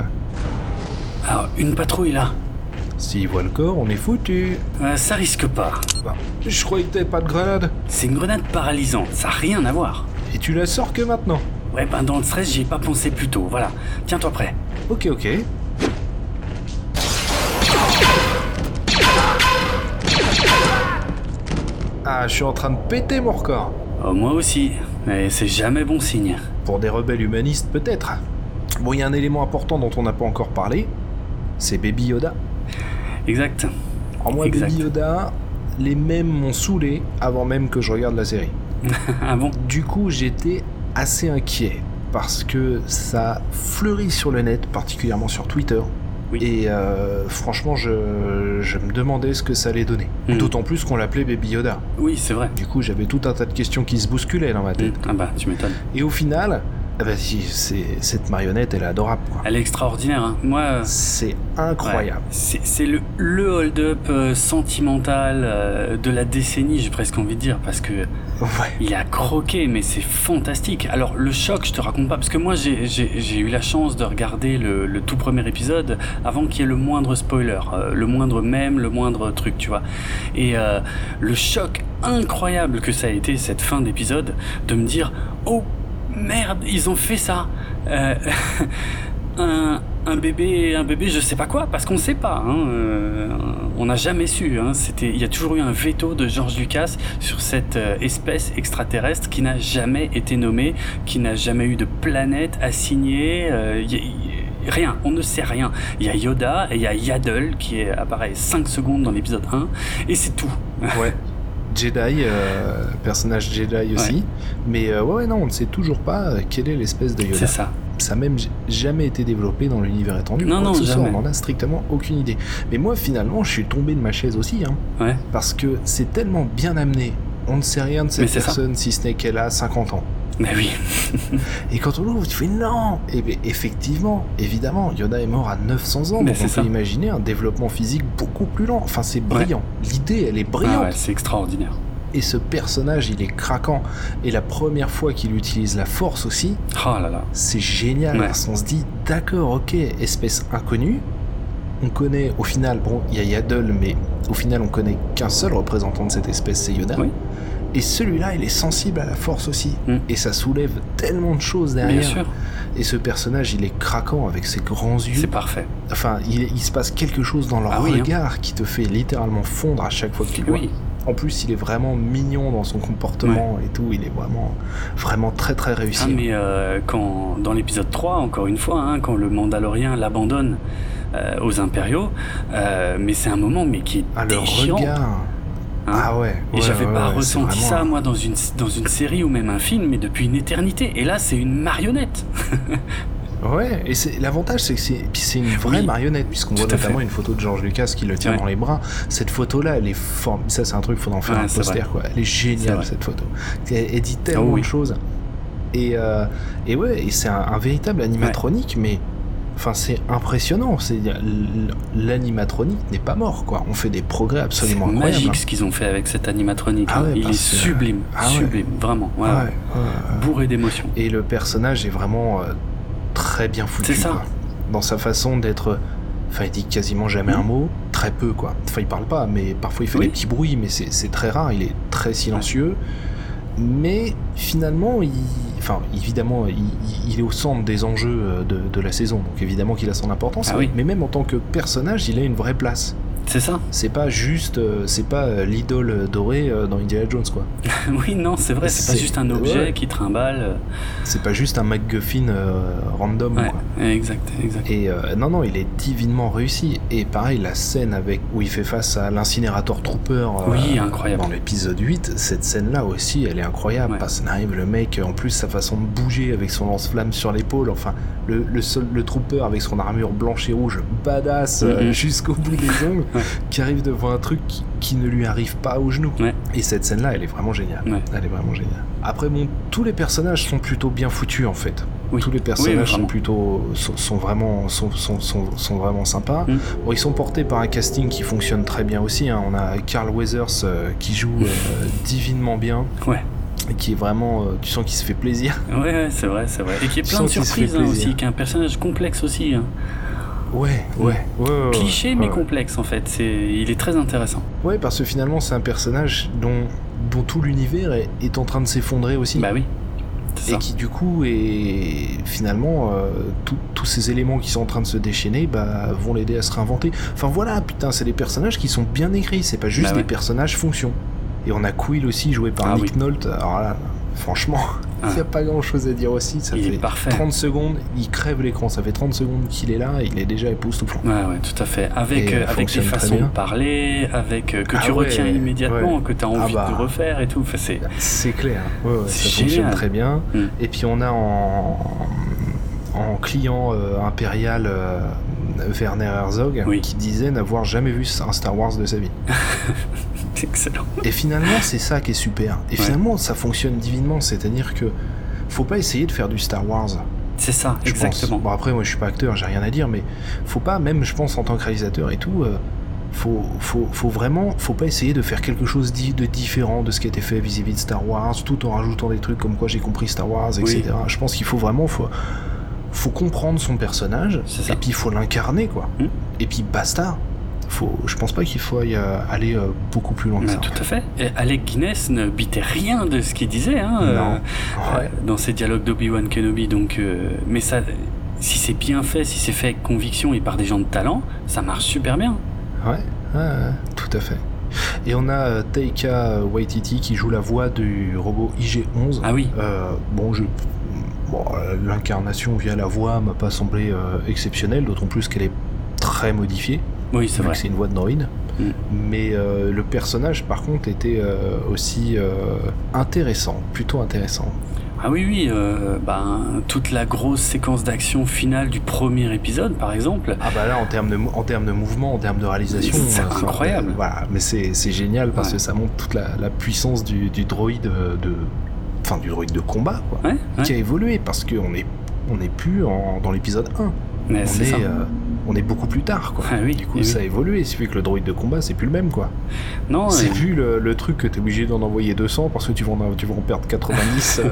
Alors, une patrouille là. S'ils voient le corps, on est foutu. ça risque pas. Bah, je croyais que t'avais pas de grenade. C'est une grenade paralysante, ça n'a rien à voir. Et tu la sors que maintenant Ouais, ben dans le stress, j'y ai pas pensé plus tôt. Voilà, tiens-toi prêt. Ok, ok. Ah, je suis en train de péter mon record. Oh, moi aussi, mais c'est jamais bon signe. Pour des rebelles humanistes, peut-être. Bon, il y a un élément important dont on n'a pas encore parlé, c'est Baby Yoda. Exact. En moi, Baby Yoda, les mêmes m'ont saoulé avant même que je regarde la série. ah bon? Du coup, j'étais assez inquiet parce que ça fleurit sur le net, particulièrement sur Twitter. Et euh, franchement, je, me demandais ce que ça allait donner. Hmm. D'autant plus qu'on l'appelait Baby Yoda. Oui, c'est vrai. Du coup, j'avais tout un tas de questions qui se bousculaient dans ma tête. Hmm. Ah bah, tu m'étonnes. Et au final, ah bah si, cette marionnette, elle est adorable. Quoi. Elle est extraordinaire. Hein. Moi, euh, c'est incroyable. C'est le, le hold-up euh, sentimental euh, de la décennie, j'ai presque envie de dire, parce que il a croqué, mais c'est fantastique. Alors le choc, je te raconte pas, parce que moi j'ai eu la chance de regarder le, le tout premier épisode avant qu'il y ait le moindre spoiler, le moindre même, le moindre truc, tu vois. Et le choc incroyable que ça a été cette fin d'épisode, de me dire oh merde, ils ont fait ça. Euh, un, bébé, un bébé, je sais pas quoi, parce qu'on sait pas. Hein, euh, on n'a jamais su. Hein, c'était, il y a toujours eu un veto de George Lucas sur cette euh, espèce extraterrestre qui n'a jamais été nommée, qui n'a jamais eu de planète assignée. rien, on ne sait rien. Il y a Yoda et il y a Yaddle qui apparaît 5 secondes dans l'épisode 1 et c'est tout. Ouais. Jedi, euh, personnage Jedi aussi. Mais euh, ouais, non, on ne sait toujours pas euh, quelle est l'espèce de Yoda. C'est ça. Ça n'a même jamais été développé dans l'univers étendu. Non, non, on n'en a strictement aucune idée. Mais moi, finalement, je suis tombé de ma chaise aussi. Hein, ouais. Parce que c'est tellement bien amené. On ne sait rien de cette personne si ce n'est qu'elle a 50 ans. Mais oui. et quand on l'ouvre, tu fais non Et effectivement, évidemment, Yoda est mort à 900 ans, donc on peut imaginer un développement physique beaucoup plus lent. Enfin, c'est brillant. L'idée, elle est brillante. ouais, c'est extraordinaire. Et ce personnage, il est craquant. Et la première fois qu'il utilise la force aussi, oh là là. c'est génial. On se dit, d'accord, ok, espèce inconnue. On connaît, au final, bon, il y a Yaddle, mais au final, on connaît qu'un seul représentant de cette espèce, c'est Yoda. Oui. Et celui-là, il est sensible à la force aussi. Mm. Et ça soulève tellement de choses derrière. Bien sûr. Et ce personnage, il est craquant avec ses grands yeux. C'est parfait. Enfin, il, se passe quelque chose dans leur ah hein. regard qui te fait littéralement fondre à chaque fois que tu le vois. En plus, il est vraiment mignon dans son comportement et tout. Il est vraiment, vraiment très très réussi. Ah, mais euh, quand, dans l'épisode 3, encore une fois, hein, quand le Mandalorien l'abandonne euh, aux Impériaux, euh, mais c'est un moment mais qui est ah, le regard. Ah ouais, Et j'avais pas ressenti ça, moi, dans une, dans une série ou même un film, mais depuis une éternité. Et là, c'est une marionnette. ouais, et c'est l'avantage, c'est que c'est, c'est une vraie marionnette, puisqu'on voit notamment une photo de George Lucas qui le tient dans les bras. Cette photo-là, elle est forme. Ça, c'est un truc, il faut en faire un poster, quoi. Elle est géniale, cette photo. Elle, dit tellement ah de choses. Et, euh, et ouais, et c'est un, véritable animatronique, mais Enfin, c'est impressionnant. C'est l'animatronique n'est pas mort, quoi. On fait des progrès absolument incroyables. magique ce qu'ils ont fait avec cet animatronique. Ah Il est sublime, ah sublime, vraiment. Bourré d'émotions. Et le personnage est vraiment euh, très bien foutu. C'est ça. Dans sa façon d'être. Enfin, il dit quasiment jamais un mot, très peu, quoi. Enfin, il parle pas, mais parfois il fait des petits bruits, mais c'est très rare. Il est très silencieux. Mais finalement, il enfin, évidemment, il, est au centre des enjeux de, de la saison, donc évidemment qu'il a son importance. Ah oui. Mais même en tant que personnage, il a une vraie place. C'est ça. C'est pas juste, euh, c'est pas euh, l'idole dorée euh, dans Indiana Jones, quoi. oui, non, c'est vrai, c'est pas juste un objet qui trimballe. C'est pas juste un MacGuffin random, ouais, quoi. Exact, exact. Et non, non, il est divinement réussi. Et pareil, la scène avec où il fait face à l'incinérateur Trooper oui, incroyable. dans l'épisode 8, cette scène-là aussi, elle est incroyable. Parce arrive le mec, en plus, sa façon de bouger avec son lance-flamme sur l'épaule, enfin, le, le, le Trooper avec son armure blanche et rouge, badass Mhm. jusqu'au bout des ongles qui arrive devant un truc qui, qui ne lui arrive pas au genou. Ouais. Et cette scène-là, elle est vraiment géniale. Ouais. Elle est vraiment géniale. Après, bon, tous les personnages sont plutôt bien foutus en fait. Oui. Tous les Oui, personnages sont vraiment. plutôt sont, sont vraiment sont, sont, sont, vraiment sympas. Mm. Bon, ils sont portés par un casting qui fonctionne très bien aussi. hein. On a Carl Weathers euh, qui joue euh, divinement bien, Ouais. et qui est vraiment, euh, tu sens qu'il se fait plaisir. Ouais, c'est vrai, c'est vrai. Et qui est Tu plein de surprises hein, aussi, qui est un personnage complexe aussi. hein. Ouais, ouais, ouais. ouais, ouais, Cliché ouais, mais ouais. complexe en fait. C'est, il est très intéressant. Ouais, parce que finalement, c'est un personnage dont, dont tout l'univers est, est en train de s'effondrer aussi. Bah oui. C'est et ça. qui du coup est finalement euh, tout- tous ces éléments qui sont en train de se déchaîner bah, vont l'aider à se réinventer. Enfin voilà, putain, c'est des personnages qui sont bien écrits, c'est pas juste Bah ouais. des personnages fonction. Et on a Quill aussi joué par Ah Nick oui. Nolte. Alors là, franchement, il Ah. n'y a pas grand chose à dire aussi. Ça Il est fait parfait. 30 secondes, il crève l'écran. Ça fait 30 secondes qu'il est là, il est déjà époustouflant. Ouais, ouais, tout à fait. Avec, Et, euh, avec des façons de parler, avec euh, que Ah tu ouais, retiens immédiatement, ouais. que tu as Ah envie bah. de refaire et tout. Enfin, c'est... C'est clair, ouais, ça fonctionne génial. très bien. Mm. Et puis on a en, en client euh, impérial euh, Werner Herzog Oui. qui disait n'avoir jamais vu un Star Wars de sa vie. c'est excellent. Et finalement, c'est ça qui est super. Et Ouais. finalement, ça fonctionne divinement, c'est-à-dire que faut pas essayer de faire du Star Wars. C'est ça, Je exactement. Pense. Bon après, moi je suis pas acteur, j'ai rien à dire, mais faut pas, même je pense en tant que réalisateur et tout, euh, faut, faut, faut vraiment, faut pas essayer de faire quelque chose de différent de ce qui a été fait vis-à-vis de Star Wars, tout en rajoutant des trucs comme quoi j'ai compris Star Wars, etc. Je pense qu'il faut vraiment, faut, faut comprendre son personnage, et puis il faut l'incarner quoi. Mm. Et puis basta. Faut, je pense pas qu'il faut y, euh, aller euh, beaucoup plus loin que ça. tout à fait. Et Alec Guinness ne bitait rien de ce qu'il disait hein, euh, Non. Ouais. dans ses dialogues d'Obi-Wan Kenobi. Donc, mais ça, si c'est bien fait, si c'est fait avec conviction et par des gens de talent, ça marche super bien. Ouais, ouais, ouais, tout à fait. Et on a Taika Waititi qui joue la voix du robot IG-11. Ah oui. Euh, bon, je... bon, l'incarnation via la voix m'a pas semblé euh, exceptionnelle, d'autant plus qu'elle est très modifiée, Oui, c'est vrai. c'est une voix de droïde. Mm. Mais euh, le personnage, par contre, était euh, aussi euh, intéressant, plutôt intéressant. Ah oui, oui. euh, ben, toute la grosse séquence d'action finale du premier épisode, par exemple. Ah bah là, en termes de, en termes de mouvement, en termes de réalisation, C'est enfin, incroyable. voilà, mais c'est génial parce Ouais. que ça montre toute la, la puissance du, du droïde de, enfin du droïde de combat, quoi, Ouais, ouais. qui a évolué parce qu'on est, on n'est plus en, dans l'épisode 1. Mais on c'est est, ça. euh, on est beaucoup plus tard, quoi. Ah oui, du coup, oui, ça a évolué. C'est fait que le droïde de combat, c'est plus le même, quoi. Non, c'est et- plus le, le truc que t'es obligé d'en envoyer 200 parce que tu vas en, tu vas en perdre 90 euh,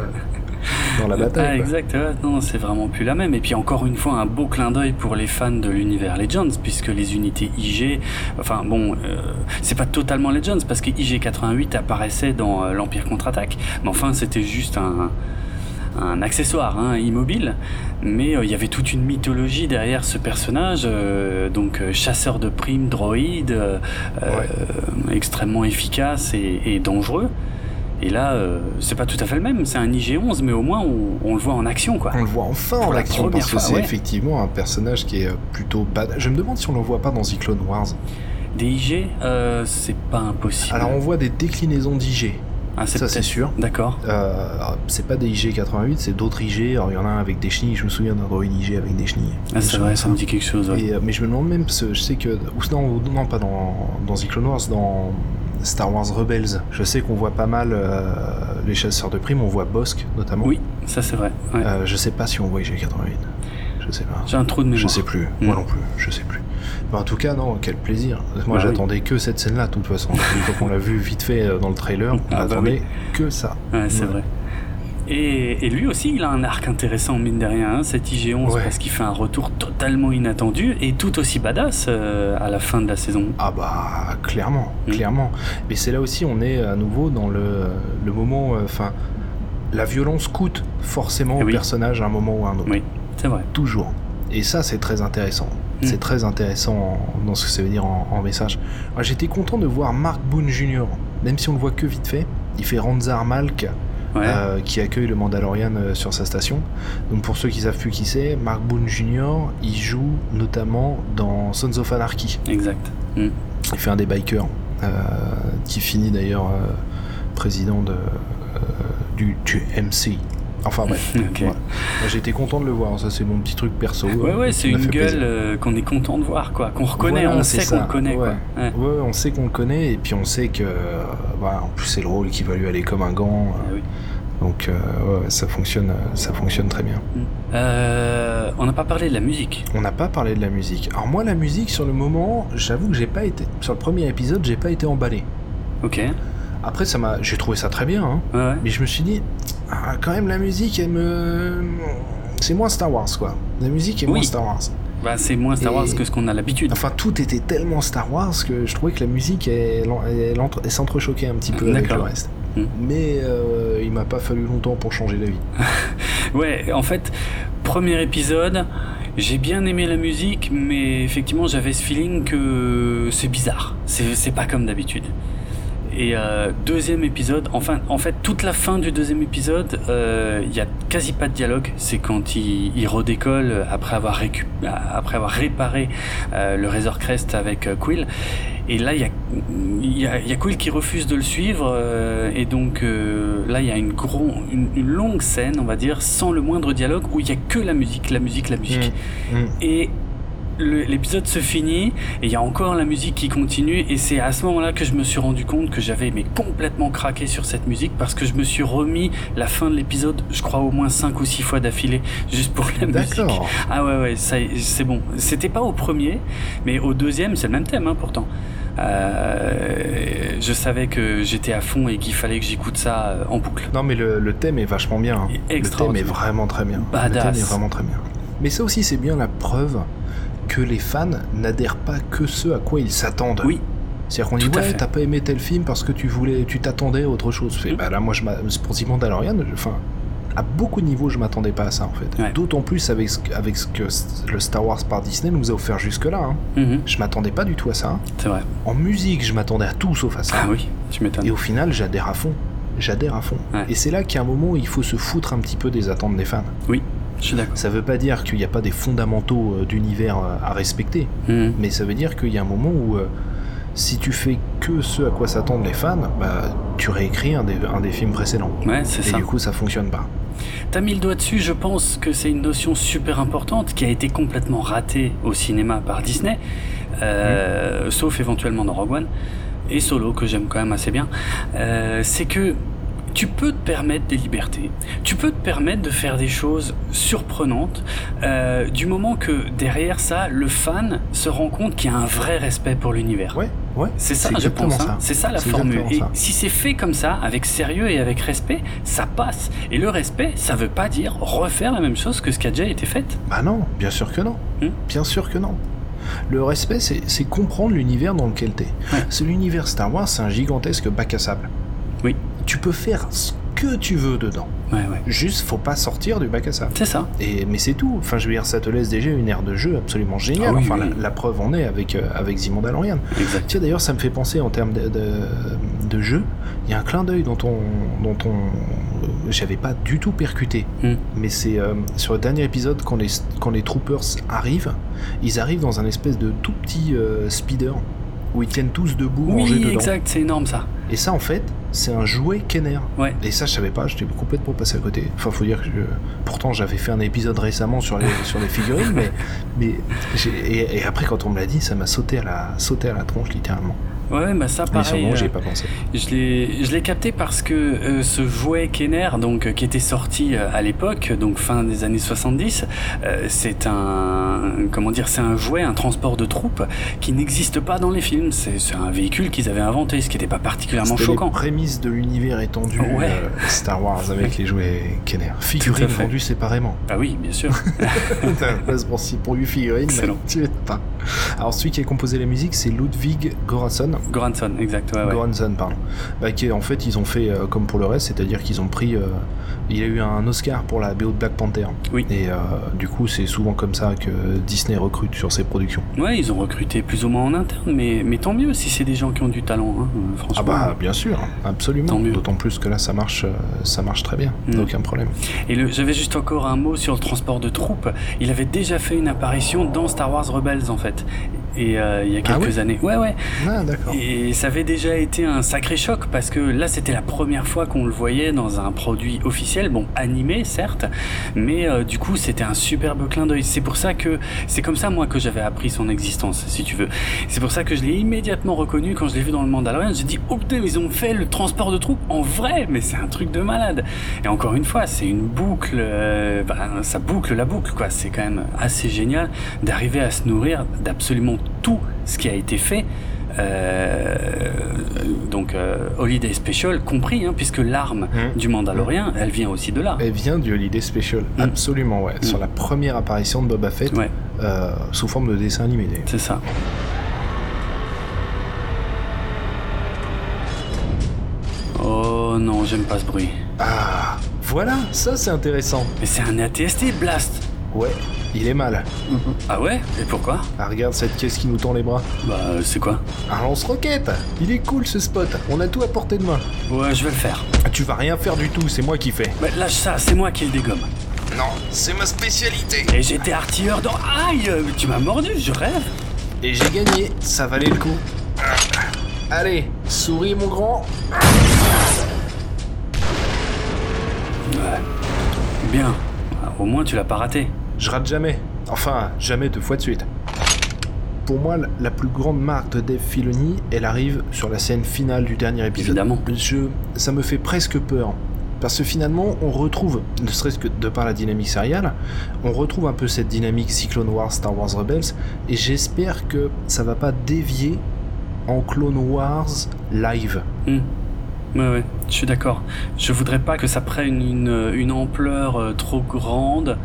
dans la Ah, bataille. quoi. exact, ouais, non, c'est vraiment plus la même. Et puis encore une fois, un beau clin d'œil pour les fans de l'univers Legends, puisque les unités IG, enfin bon, euh, c'est pas totalement Legends, parce que IG-88 apparaissait dans euh, l'Empire contre-attaque, mais enfin c'était juste un, un accessoire hein, immobile, mais euh, il y avait toute une mythologie derrière ce personnage, euh, donc euh, chasseur de primes, droïde, extrêmement efficace et, et dangereux. Et là, euh, c'est pas tout à fait le même, c'est un IG-11, mais au moins on, on le voit en action, quoi. On le voit enfin Pour en action parce que c'est ouais. effectivement un personnage qui est plutôt bad. Je me demande si on le voit pas dans The Clone Wars. Des IG, euh, c'est pas impossible. Alors on voit des déclinaisons d'IG, ah, ça c'est sûr. D'accord. Euh, c'est pas des IG-88, c'est d'autres IG. Alors il y en a un avec des chenilles, je me souviens d'un droïde IG avec des chenilles. Ah, c'est vrai, ça me dit quelque chose. ouais. Et, euh, mais je me demande même, parce que je sais que. Ou non, non pas dans, dans The Clone Wars, dans Star Wars Rebels. Je sais qu'on voit pas mal euh, les chasseurs de primes, on voit Bossk notamment. Oui, ça c'est vrai. ouais. Euh, je sais pas si on voit IG-88. Je sais pas. J'ai un trou de mémoire. Je sais plus, moi Mm. non plus, je sais plus. Mais en tout cas, non, quel plaisir. Moi Bah j'attendais que cette scène-là, de toute façon. Une fois qu'on l'a vu vite fait euh, dans le trailer, on Ah bah attendait que ça. Ouais, c'est Ouais. vrai. Et, et lui aussi, il a un arc intéressant, mine de rien, hein, cet IG-11, Ouais. parce qu'il fait un retour totalement inattendu et tout aussi badass euh, à la fin de la saison. Ah bah clairement, Mm. clairement. Mais c'est là aussi on est à nouveau dans le, le moment, euh, enfin, la violence coûte forcément Eh au personnage à un moment ou à un autre. Oui, c'est vrai. Toujours. Et ça, c'est très intéressant. Mm. C'est très intéressant en- dans ce que ça veut dire en, en message. Moi, J'étais content de voir Mark Boone Jr., même si on le voit que vite fait. Il fait Ranzar Malk, Ouais. euh, qui accueille le Mandalorian euh, sur sa station. Donc pour ceux qui savent plus qui c'est, Mark Boone Jr., il joue notamment dans Sons of Anarchy. Exact. Mm. Il fait un des bikers, euh, qui finit d'ailleurs président de, du, du MC. Enfin bref. Ok. voilà. Moi, J'ai été content de le voir, ça c'est mon petit truc perso. Ouais, ouais, c'est une gueule euh, qu'on est content de voir, quoi. Qu'on reconnaît, Voilà, on sait qu'on le connaît, ouais. quoi. Ouais. Ouais, on sait qu'on le connaît, et puis on sait que, euh, bah, en plus c'est le rôle qui va lui aller comme un gant, Ah euh, oui. donc euh, ouais, ça fonctionne, ça fonctionne très bien. Euh, on n'a pas parlé de la musique. On n'a pas parlé de la musique. Alors moi, la musique sur le moment, j'avoue que j'ai pas été, sur le premier épisode, j'ai pas été emballé. Ok. Après, ça m'a, j'ai trouvé ça très bien, hein, ouais. mais je me suis dit, ah, quand même la musique, elle me, c'est moins Star Wars quoi. La musique est moins. Star Wars. Bah, c'est moins Star Et- Wars que ce qu'on a l'habitude. Enfin, tout était tellement Star Wars que je trouvais que la musique, elle, elle, elle s'entrechoquait un petit peu avec le reste. Hmm. Mais euh, il m'a pas fallu longtemps pour changer d'avis. Ouais, en fait, premier épisode, j'ai bien aimé la musique, mais effectivement, j'avais ce feeling que c'est bizarre. C'est pas comme d'habitude. Et euh, deuxième épisode, enfin, en fait, toute la fin du deuxième épisode, euh, il y a quasi pas de dialogue. C'est quand il, il redécolle après avoir, récup- après avoir réparé euh, le Razor Crest avec euh, Quill. Et là, il y a, y, a, y a Quill qui refuse de le suivre. euh, et donc euh, là, il y a une, gros, une, une longue scène, on va dire, sans le moindre dialogue, où il y a que la musique, la musique, la musique. Hmm. Et le- l'épisode se finit et il y a encore la musique qui continue et c'est à ce moment-là que je me suis rendu compte que j'avais mais complètement craqué sur cette musique parce que je me suis remis la fin de l'épisode je crois au moins 5 ou 6 fois d'affilée juste pour la musique ah ouais ouais ça c'est bon c'était pas au premier mais au deuxième c'est le même thème hein, pourtant Euh, je savais que j'étais à fond et qu'il fallait que j'écoute ça euh, en boucle Non, mais le, le thème est vachement bien. hein. Le thème est vraiment très bien. Le Badass. thème est vraiment très bien. Mais ça aussi, c'est bien la preuve que les fans n'adhèrent pas que ce à quoi ils s'attendent. oui C'est-à-dire qu'on dit, ouais, t'as pas aimé tel film parce que tu voulais, tu t'attendais à autre chose. Fait, Mm. bah là, moi, je pour The Mandalorian, enfin, à beaucoup de niveaux, je m'attendais pas à ça, en fait. Ouais. D'autant plus avec ce, que- avec ce que le Star Wars par Disney nous a offert jusque-là. hein. Mhm, Je m'attendais pas du tout à ça. hein. c'est vrai En musique, je m'attendais à tout sauf à ça. ah oui tu m'étonnes Et au final, j'adhère à fond. J'adhère à fond. Ouais. Et c'est là qu'il y a un moment où il faut se foutre un petit peu des attentes des fans. oui Ça veut pas dire qu'il n'y a pas des fondamentaux euh, d'univers euh, à respecter, Mhm. mais ça veut dire qu'il y a un moment où euh, si tu fais que ce à quoi s'attendent les fans, bah tu réécris un des, un des films précédents. ouais c'est Et ça du coup, ça fonctionne pas. T'as mis le doigt dessus, je pense que c'est une notion super importante qui a été complètement ratée au cinéma par Disney, euh, sauf éventuellement dans Rogue One, et Solo, que j'aime quand même assez bien. Euh, c'est que tu peux te permettre des libertés, tu peux te permettre de faire des choses surprenantes, euh, du moment que derrière ça, le fan se rend compte qu'il y a un vrai respect pour l'univers. Ouais, ouais. C'est ça, je pense. hein. C'est ça la formule. Et ça. si c'est fait comme ça, avec sérieux et avec respect, ça passe. Et le respect, ça veut pas dire refaire la même chose que ce qui a déjà été fait. Bah non, bien sûr que non. Hmm. Bien sûr que non. Le respect, c'est c'est comprendre l'univers dans lequel t'es. Ouais. C'est l'univers Star Wars, c'est un gigantesque bac à sable. Oui. Tu peux faire ce que tu veux dedans. Ouais, ouais. Juste, faut pas sortir du bac à sable. C'est ça. Et, mais c'est tout. Enfin, je veux dire, ça te laisse déjà une aire de jeu absolument géniale. Ah oui, enfin, oui. La, la preuve en est avec, euh, avec. Exact. Tiens, d'ailleurs, ça me fait penser en termes de, de, de jeu. Il y a un clin d'œil dont on, dont on, euh, j'avais pas du tout percuté. Hmm. Mais c'est euh, sur le dernier épisode quand les, quand les troopers arrivent, ils arrivent dans un espèce de tout petit euh, speeder où ils tiennent tous debout Oui, dedans. exact, c'est énorme ça. Et ça, en fait, c'est un jouet Kenner. Ouais. Et ça, je savais pas, j'étais complètement passé à côté. Enfin, faut dire que je... pourtant, j'avais fait un épisode récemment sur les, sur les figurines, mais, mais et, et après, quand on me l'a dit, ça m'a sauté à la, sauté à la tronche, littéralement. Ouais, bah ça Mais pareil. ai euh, pas pensé. Je l'ai, capté parce que euh, ce jouet Kenner, donc euh, qui était sorti euh, à l'époque, donc fin des années 70, euh, c'est un comment dire, c'est un jouet, un transport de troupes qui n'existe pas dans les films. C'est, un véhicule qu'ils avaient inventé, ce qui n'était pas particulièrement choquant. les prémices de l'univers étendu Ouais. Star Wars avec les jouets Kenner. Figurines vendues séparément. Ah oui, bien sûr. T'as la place pour, six- pour 8 figurines, Excellent. tu pas. Alors celui qui a composé la musique, c'est Ludwig Göransson. Goranson, exact. Ouais, ouais. Goranson, pardon. Bah, qui en fait, ils ont fait euh, comme pour le reste, c'est-à-dire qu'ils ont pris. euh, il a eu un Oscar pour la BO de Black Panther. Oui. Et euh, du coup, c'est souvent comme ça que Disney recrute sur ses productions. Ouais, ils ont recruté plus ou moins en interne, mais, mais tant mieux si c'est des gens qui ont du talent, hein, euh, franchement. Ah bah bien sûr, absolument. Tant mieux. D'autant plus que là, ça marche, ça marche très bien. Mm. Aucun problème. Et j'avais juste encore un mot sur le transport de troupes. Il avait déjà fait une apparition dans Star Wars Rebels en fait. Et euh, il y a Ah quelques oui années. Ouais, ouais. Ah d'accord. Et ça avait déjà été un sacré choc parce que là c'était la première fois qu'on le voyait dans un produit officiel, bon animé certes, mais euh, du coup c'était un superbe clin d'œil. C'est pour ça que c'est comme ça moi que j'avais appris son existence, si tu veux. C'est pour ça que je l'ai immédiatement reconnu quand je l'ai vu dans le Mandalorian. J'ai dit oh putain ils ont fait le transport de troupes en vrai, mais c'est un truc de malade. Et encore une fois c'est une boucle, euh, ben, ça boucle la boucle quoi. C'est quand même assez génial d'arriver à se nourrir d'absolument tout ce qui a été fait. Euh, donc euh, Holiday Special compris, hein, puisque l'arme Mhm. du Mandalorien, elle vient aussi de là. Elle vient du Holiday Special, Mm. absolument, ouais. Sur la première apparition de Boba Fett, Ouais, euh, sous forme de dessin animé. c'est ça. Oh non, j'aime pas ce bruit. Ah, voilà, ça c'est intéressant. Mais c'est un ATST Blast Ouais, il est mal. Ah ouais? Et pourquoi? Ah, regarde cette caisse qui nous tend les bras. Bah euh, c'est quoi? Un lance-roquette Il est cool ce spot, on a tout à portée de main. Ouais, je vais le faire. Tu vas rien faire du tout, c'est moi qui fais. Bah, lâche ça, c'est moi qui le dégomme. Non, c'est ma spécialité. Et j'étais artilleur dans... Aïe euh, Tu m'as mordu, je rêve Et j'ai gagné, ça valait le coup. Allez, souris mon grand. Ouais. Bien. Au moins tu l'as pas raté. Je rate jamais. Enfin, jamais deux fois de suite. Pour moi, la- plus grande marque de Dave Filoni, elle arrive sur la scène finale du dernier épisode. Évidemment. Je, ça me fait presque peur. Parce que finalement, on retrouve, ne serait-ce que de par la dynamique sériale, on retrouve un peu cette dynamique Cyclone Wars, Star Wars Rebels, et j'espère que ça va pas dévier en Clone Wars live. Hmm. Ouais, ouais, je suis d'accord. Je voudrais pas que ça prenne une, une ampleur euh, trop grande.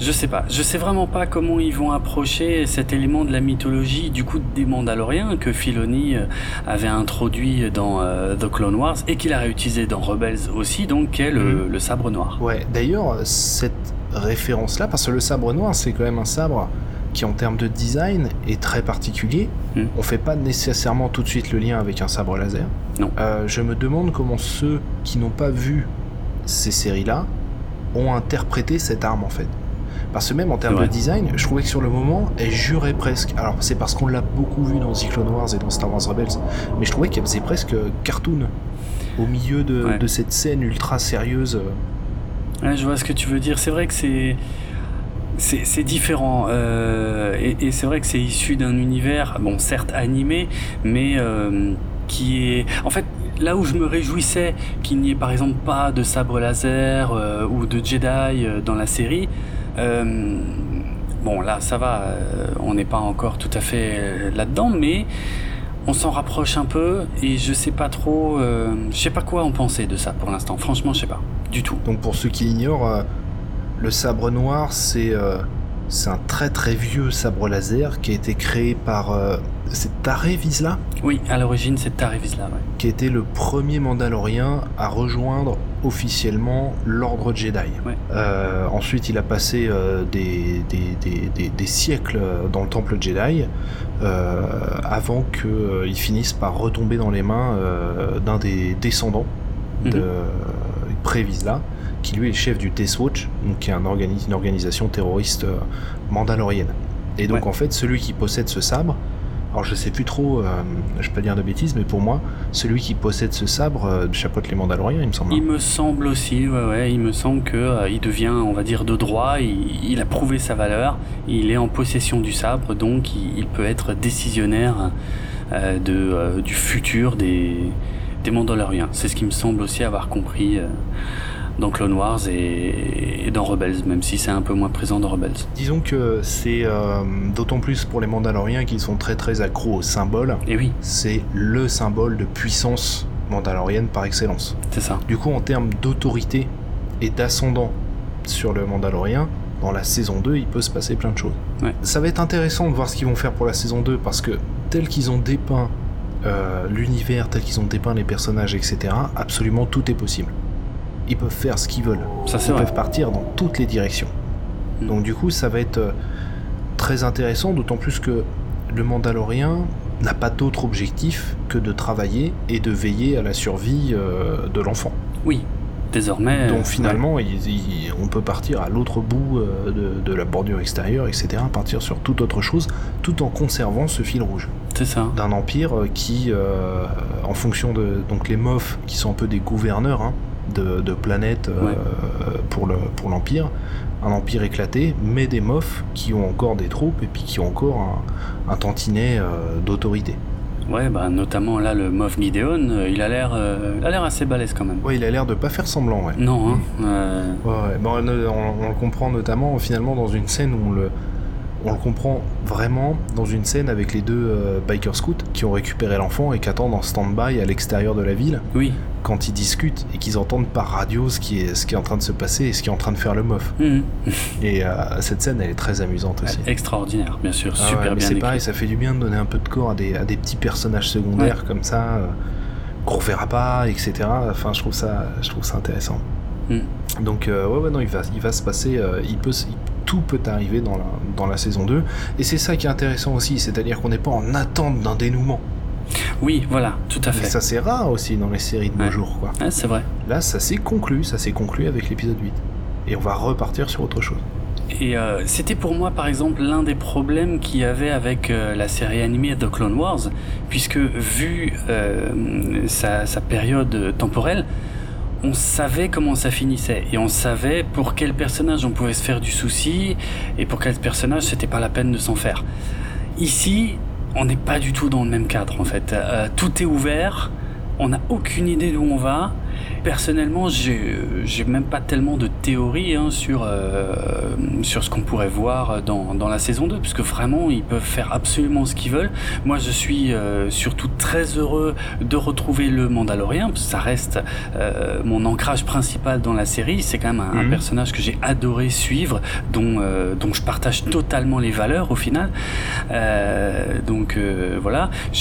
Je sais pas. Je sais vraiment pas comment ils vont approcher cet élément de la mythologie du coup des Mandaloriens que Filoni euh, avait introduit dans euh, The Clone Wars et qu'il a réutilisé dans Rebels aussi, donc qui est le, le sabre noir. Ouais, d'ailleurs, cette référence-là, parce que le sabre noir, c'est quand même un sabre qui, en termes de design, est très particulier. Mm. On fait pas nécessairement tout de suite le lien avec un sabre laser. Non. Euh, je me demande comment ceux qui n'ont pas vu ces séries-là ont interprété cette arme, en fait. Parce que même en termes de design, je trouvais que sur le moment, elle jurait presque. Alors c'est parce qu'on l'a beaucoup vu dans The Clone Wars et dans Star Wars Rebels, mais je trouvais qu'elle faisait presque cartoon au milieu de, Ouais. de cette scène ultra sérieuse. Ouais, je vois ce que tu veux dire. C'est vrai que c'est c'est différent euh, et, et c'est vrai que c'est issu d'un univers, bon certes animé, mais euh, qui est en fait là où je me réjouissais qu'il n'y ait par exemple pas de sabre laser euh, ou de Jedi dans la série. Euh, bon là ça va, euh, on n'est pas encore tout à fait euh, là-dedans, mais on s'en rapproche un peu et je sais pas trop, je sais pas quoi en penser de ça pour l'instant. Franchement, je sais pas du tout. Donc pour ceux qui l'ignorent, euh, le sabre noir, c'est c'est un très très vieux sabre laser qui a été créé par euh, c'est Taré Vizsla, Oui, à l'origine, c'est Taré Vizsla, ouais. qui a été le premier Mandalorien à rejoindre officiellement l'ordre Jedi. Ouais. Euh, ensuite, il a passé euh, des, des, des, des- siècles dans le temple Jedi euh, avant qu'il finisse par retomber dans les mains d'un des descendants de Prévisla, qui lui est le chef du Death Watch, donc qui est un organi- une organisation terroriste euh, mandalorienne. Et donc Ouais. en fait, celui qui possède ce sabre, alors je sais plus trop, euh, je peux pas dire de bêtises, mais pour moi, celui qui possède ce sabre euh, chapeaute les Mandaloriens, il me semble. Il me semble aussi, ouais, ouais, il me semble que euh, il devient, on va dire, de droit. Il, il a prouvé sa valeur. Il est en possession du sabre, donc il, il peut être décisionnaire euh, de, du futur des, des Mandaloriens. C'est ce qui me semble aussi avoir compris dans Clone Wars et, et dans Rebels, même si c'est un peu moins présent dans Rebels. Disons que c'est euh, d'autant plus pour les Mandaloriens qui sont très très accros au symbole. Et oui, C'est le symbole de puissance mandalorienne par excellence. c'est ça. Du coup, en termes d'autorité et d'ascendant sur le Mandalorien, dans la saison 2, il peut se passer plein de choses. Ouais. Ça va être intéressant de voir ce qu'ils vont faire pour la saison 2 parce que tel qu'ils ont dépeint l'univers tel qu'ils ont dépeint les personnages, etc., absolument tout est possible. Ils peuvent faire ce qu'ils veulent. Ça, Ils peuvent partir dans toutes les directions. Mm. Donc du coup, ça va être euh, très intéressant, d'autant plus que le Mandalorien n'a pas d'autre objectif que de travailler et de veiller à la survie euh, de l'enfant. Oui, désormais. Donc euh, finalement, il- il- on peut partir à l'autre bout de, de la bordure extérieure, etc., partir sur toute autre chose, tout en conservant ce fil rouge ouais, c'est ça. d'un empire qui, euh, en fonction de donc les Moff, qui sont un peu des gouverneurs hein, de, de planètes euh, Ouais. pour le pour l'empire, un empire éclaté, mais des Moff qui ont encore des troupes et puis qui ont encore un, un tantinet euh, d'autorité. Ouais, bah, notamment là, le Moff Gideon, euh, il a l'air euh, l'air assez balèze quand même. Ouais, il a l'air de pas faire semblant, ouais. Non, hein. euh, Ouais, ouais. Bon, on, on- on le comprend notamment finalement dans une scène où on le, on le comprend vraiment dans une scène avec les deux biker scouts qui ont récupéré l'enfant et qui attendent en stand-by à l'extérieur de la ville oui. Quand ils discutent et qu'ils entendent par radio ce qui, est, ce qui est en train de se passer et ce qui est en train de faire le mof. Mhm. Et euh, cette scène, elle est très amusante aussi. Extraordinaire, bien sûr. Ah ouais, super mais bien c'est pareil, ça fait du bien de donner un peu de corps à des, à des petits personnages secondaires comme ça, euh, qu'on reverra pas, etc. Enfin, je trouve ça, je trouve ça intéressant. Mm. Donc, euh, ouais, ouais, non, il va, il va se passer, euh, il peut, se- il- tout peut arriver dans la, dans la saison 2. Et c'est ça qui est intéressant aussi, c'est-à-dire qu'on n'est pas en attente d'un dénouement. Oui, voilà, tout à Et fait. ça, c'est rare aussi dans les séries de nos Ouais. jours, quoi. Ouais, c'est vrai. Là, ça s'est conclu, ça s'est conclu avec l'épisode 8. Et on va repartir sur autre chose. Et euh, c'était pour moi, par exemple, l'un des problèmes qu'il y avait avec euh, la série animée The Clone Wars, puisque vu euh, sa, sa période temporelle, on savait comment ça finissait et on savait pour quel personnage on pouvait se faire du souci et pour quel personnage c'était pas la peine de s'en faire. Ici, on n'est pas du tout dans le même cadre en fait. Euh, tout est ouvert, on n'a aucune idée d'où on va. Personnellement, j'ai même pas tellement de théorie hein, sur, euh, sur ce qu'on pourrait voir dans, dans la saison 2, puisque vraiment, ils peuvent faire absolument ce qu'ils veulent. Moi, je suis euh, surtout très heureux de retrouver le Mandalorien, parce que ça reste euh, mon ancrage principal dans la série. C'est quand même un, un Mhm. personnage que j'ai adoré suivre, dont, dont je partage totalement les valeurs au final. Donc voilà, je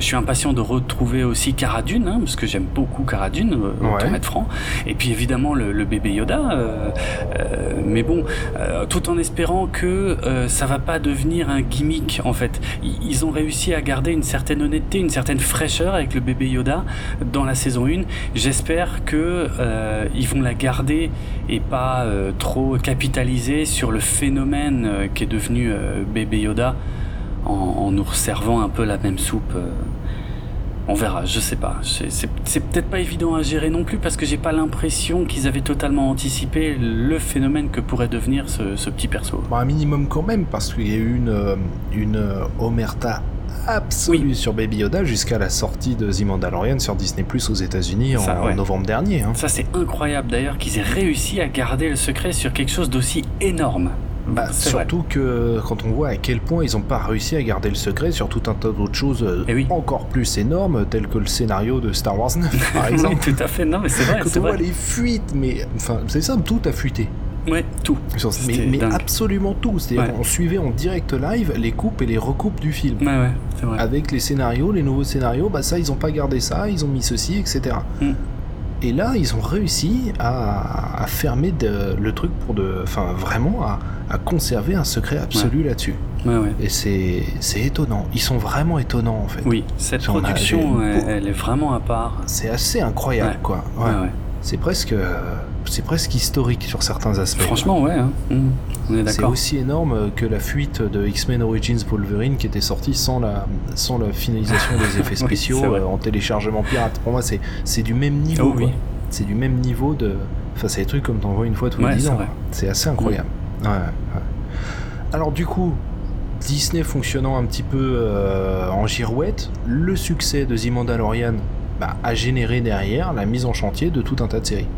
suis impatient de retrouver aussi Cara Dune, hein, parce que j'aime beaucoup Cara Dune, euh, autant Ouais. être franc. Et puis évidemment le, le bébé Yoda. euh, euh, mais bon, euh, tout en espérant que euh, ça va pas devenir un gimmick en fait. Ils, ont réussi à garder une certaine honnêteté, une certaine fraîcheur avec le bébé Yoda dans la saison 1. J'espère que euh, ils vont la garder et pas euh, trop capitaliser sur le phénomène euh, qui est devenu euh, bébé Yoda en, en nous servant un peu la même soupe. On verra, je sais pas. C'est peut-être pas évident à gérer non plus parce que j'ai pas l'impression qu'ils avaient totalement anticipé le phénomène que pourrait devenir ce, ce petit perso. Bon, un minimum quand même, parce qu'il y a eu une, euh, une euh, omerta absolue sur Baby Yoda jusqu'à la sortie de The Mandalorian sur Disney Plus aux États-Unis en, Ça, ouais. en novembre dernier. hein. Ça c'est incroyable d'ailleurs qu'ils aient réussi à garder le secret sur quelque chose d'aussi énorme. Bah, vrai. surtout que quand on voit à quel point ils n'ont pas réussi à garder le secret sur tout un tas d'autres choses euh, Eh oui. encore plus énormes, telles que le scénario de Star Wars 9, par Oui, exemple. tout à fait. Non, mais c'est vrai, Quand on voit les fuites, mais enfin, c'est simple, tout a fuité. Ouais, tout. Mais, absolument tout. C'est-à-dire Ouais. qu'on suivait en direct live les coupes et les recoupes du film. Ouais, ouais, c'est vrai. Avec les scénarios, les nouveaux scénarios, bah ça, ils ont pas gardé ça, ils ont mis ceci, etc. Mm. Et là, ils ont réussi à, à fermer de- le truc pour de. Enfin, vraiment, à, à conserver un secret absolu là-dessus. Ouais, ouais. Et c'est étonnant. Ils sont vraiment étonnants, en fait. Oui, cette a- production, elle, elle est vraiment à part. C'est assez incroyable, quoi. Ouais. C'est presque. euh, C'est presque historique sur certains aspects. Franchement, ouais, hein. Mm. on est C'est d'accord. aussi énorme que la fuite de X-Men Origins Wolverine qui était sortie sans la, sans la finalisation des effets spéciaux c'est euh, en téléchargement pirate. Pour moi, c'est c'est du même niveau. Oh oui. C'est du même niveau de. Enfin, c'est des trucs comme t'en vois une fois tous Ouais, les 10 c'est ans. C'est assez incroyable. Ouais, ouais. Alors, du coup, Disney fonctionnant un petit peu euh, en girouette, le succès de The Mandalorian bah, a généré derrière la mise en chantier de tout un tas de séries.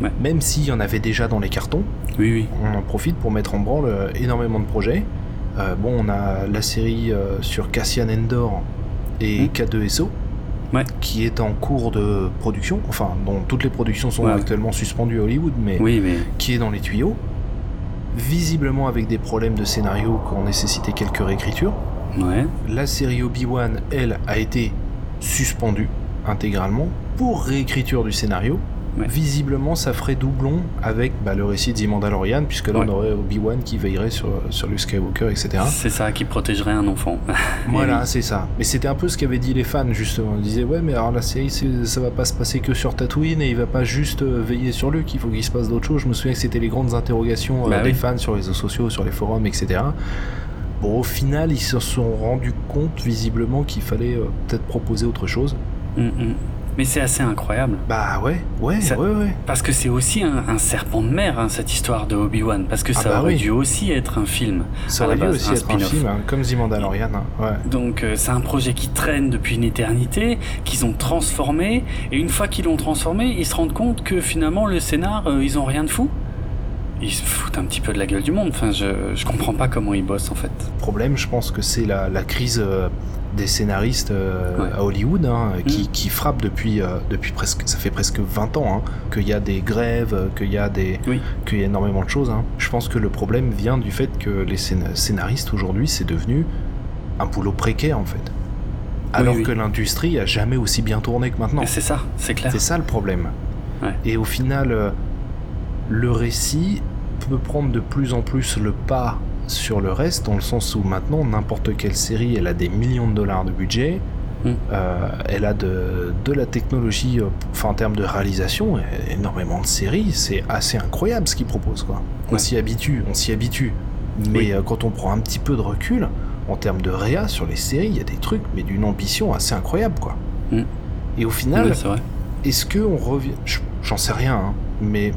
Ouais. Même s'il y en avait déjà dans les cartons, Oui, oui. on en profite pour mettre en branle euh, énormément de projets. Euh, bon, on a la série euh, sur Cassian Endor et Mm. K2SO, Ouais. qui est en cours de production, enfin, dont toutes les productions sont Ouais. actuellement suspendues à Hollywood, mais Oui, mais qui est dans les tuyaux. Visiblement avec des problèmes de scénario qui ont nécessité quelques réécritures. La série Obi-Wan, elle, a été suspendue intégralement pour réécriture du scénario. Ouais. Visiblement, ça ferait doublon avec bah, le récit de The Mandalorian, puisque là, Ouais. on aurait Obi-Wan qui veillerait sur, sur le Skywalker, etc. C'est ça qui protégerait un enfant. Voilà, c'est ça. Mais c'était un peu ce qu'avaient dit les fans, justement. Ils disaient, ouais, mais alors la série, ça va pas se passer que sur Tatooine et il va pas juste euh, veiller sur Luke, il faut qu'il se passe d'autres choses. Je me souviens que c'était les grandes interrogations euh, Bah des fans sur les réseaux sociaux, sur les forums, etc. Bon, au final, ils se sont rendus compte, visiblement, qu'il fallait euh, peut-être proposer autre chose. Mm, mm. Mais c'est assez incroyable. Bah ouais, ouais, Ça- ouais, ouais. Parce que c'est aussi un, un serpent de mer, hein, cette histoire de Obi-Wan. Parce que Ah ça bah aurait oui. dû aussi être un film. Ça aurait dû base, aussi un être un film, hein, comme The Mandalorian. hein, Ouais. Donc euh, c'est un projet qui traîne depuis une éternité, qu'ils ont transformé, et une fois qu'ils l'ont transformé, ils se rendent compte que finalement le scénar, euh, ils ont rien de fou. Ils se foutent un petit peu de la gueule du monde. Enfin, je, je comprends pas comment ils bossent en fait. problème, je pense que c'est la, la crise euh, des scénaristes euh, Ouais. à Hollywood hein, qui, Mm. qui frappe depuis, euh, depuis presque, ça fait presque 20 ans, hein, qu'il y a des grèves, qu'il y a des, Oui. qu'il y a énormément de choses. hein. Je pense que le problème vient du fait que les scén- scénaristes aujourd'hui, c'est devenu un boulot précaire en fait. Alors oui. que l'industrie a jamais aussi bien tourné que maintenant. C'est ça, c'est clair. C'est ça le problème. Ouais. Et au final, euh, le récit peut prendre de plus en plus le pas sur le reste, dans le sens où maintenant, n'importe quelle série, elle a des millions de dollars de budget, Mm. euh, elle a de, de la technologie, euh, enfin en termes de réalisation, euh, énormément de séries, c'est assez incroyable ce qu'ils proposent. Quoi. On Ouais. s'y habitue, on s'y habitue. Mais Oui. euh, quand on prend un petit peu de recul, en termes de réa sur les séries, il y a des trucs, mais d'une ambition assez incroyable. quoi. Mm. Et au final, est-ce que on revient je- J'en sais rien, hein, mais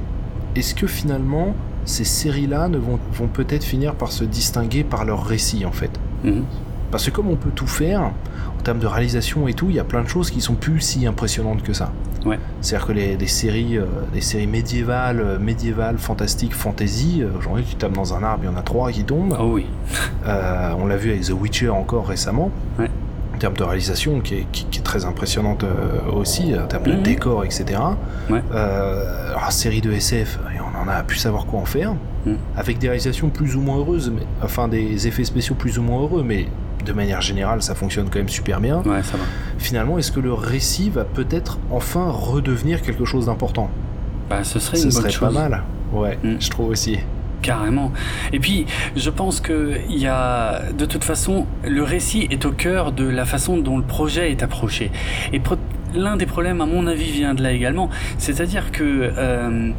est-ce que finalement ces séries-là ne vont, vont peut-être finir par se distinguer par leur récit en fait Mhm. Parce que comme on peut tout faire, en termes de réalisation et tout, il y a plein de choses qui sont plus si impressionnantes que ça. Ouais. C'est-à-dire que les, séries, euh, des séries médiévales, euh, médiévales, fantastiques, fantasy, euh, aujourd'hui tu tapes dans un arbre, il y en a trois qui tombent. Oh oui. Euh, on l'a vu avec The Witcher encore récemment. Ouais. En termes de réalisation, qui est, qui- qui est très impressionnante euh, aussi, en termes de Mhm. décor, etc. Ouais. Euh, alors, série de SF, on a pu savoir quoi en faire. Mhm. Avec des réalisations plus ou moins heureuses, mais, enfin des effets spéciaux plus ou moins heureux, mais de manière générale, ça fonctionne quand même super bien. Ouais, ça va. Finalement, est-ce que le récit va peut-être enfin redevenir quelque chose d'important? Bah, ce serait Ce une bonne serait chose. pas mal. Ouais, Mhm. je trouve aussi. Carrément. Et puis, je pense que il y a, de toute façon, le récit est au cœur de la façon dont le projet est approché. Et l'un des problèmes, à mon avis, vient de là également. C'est-à-dire que euh,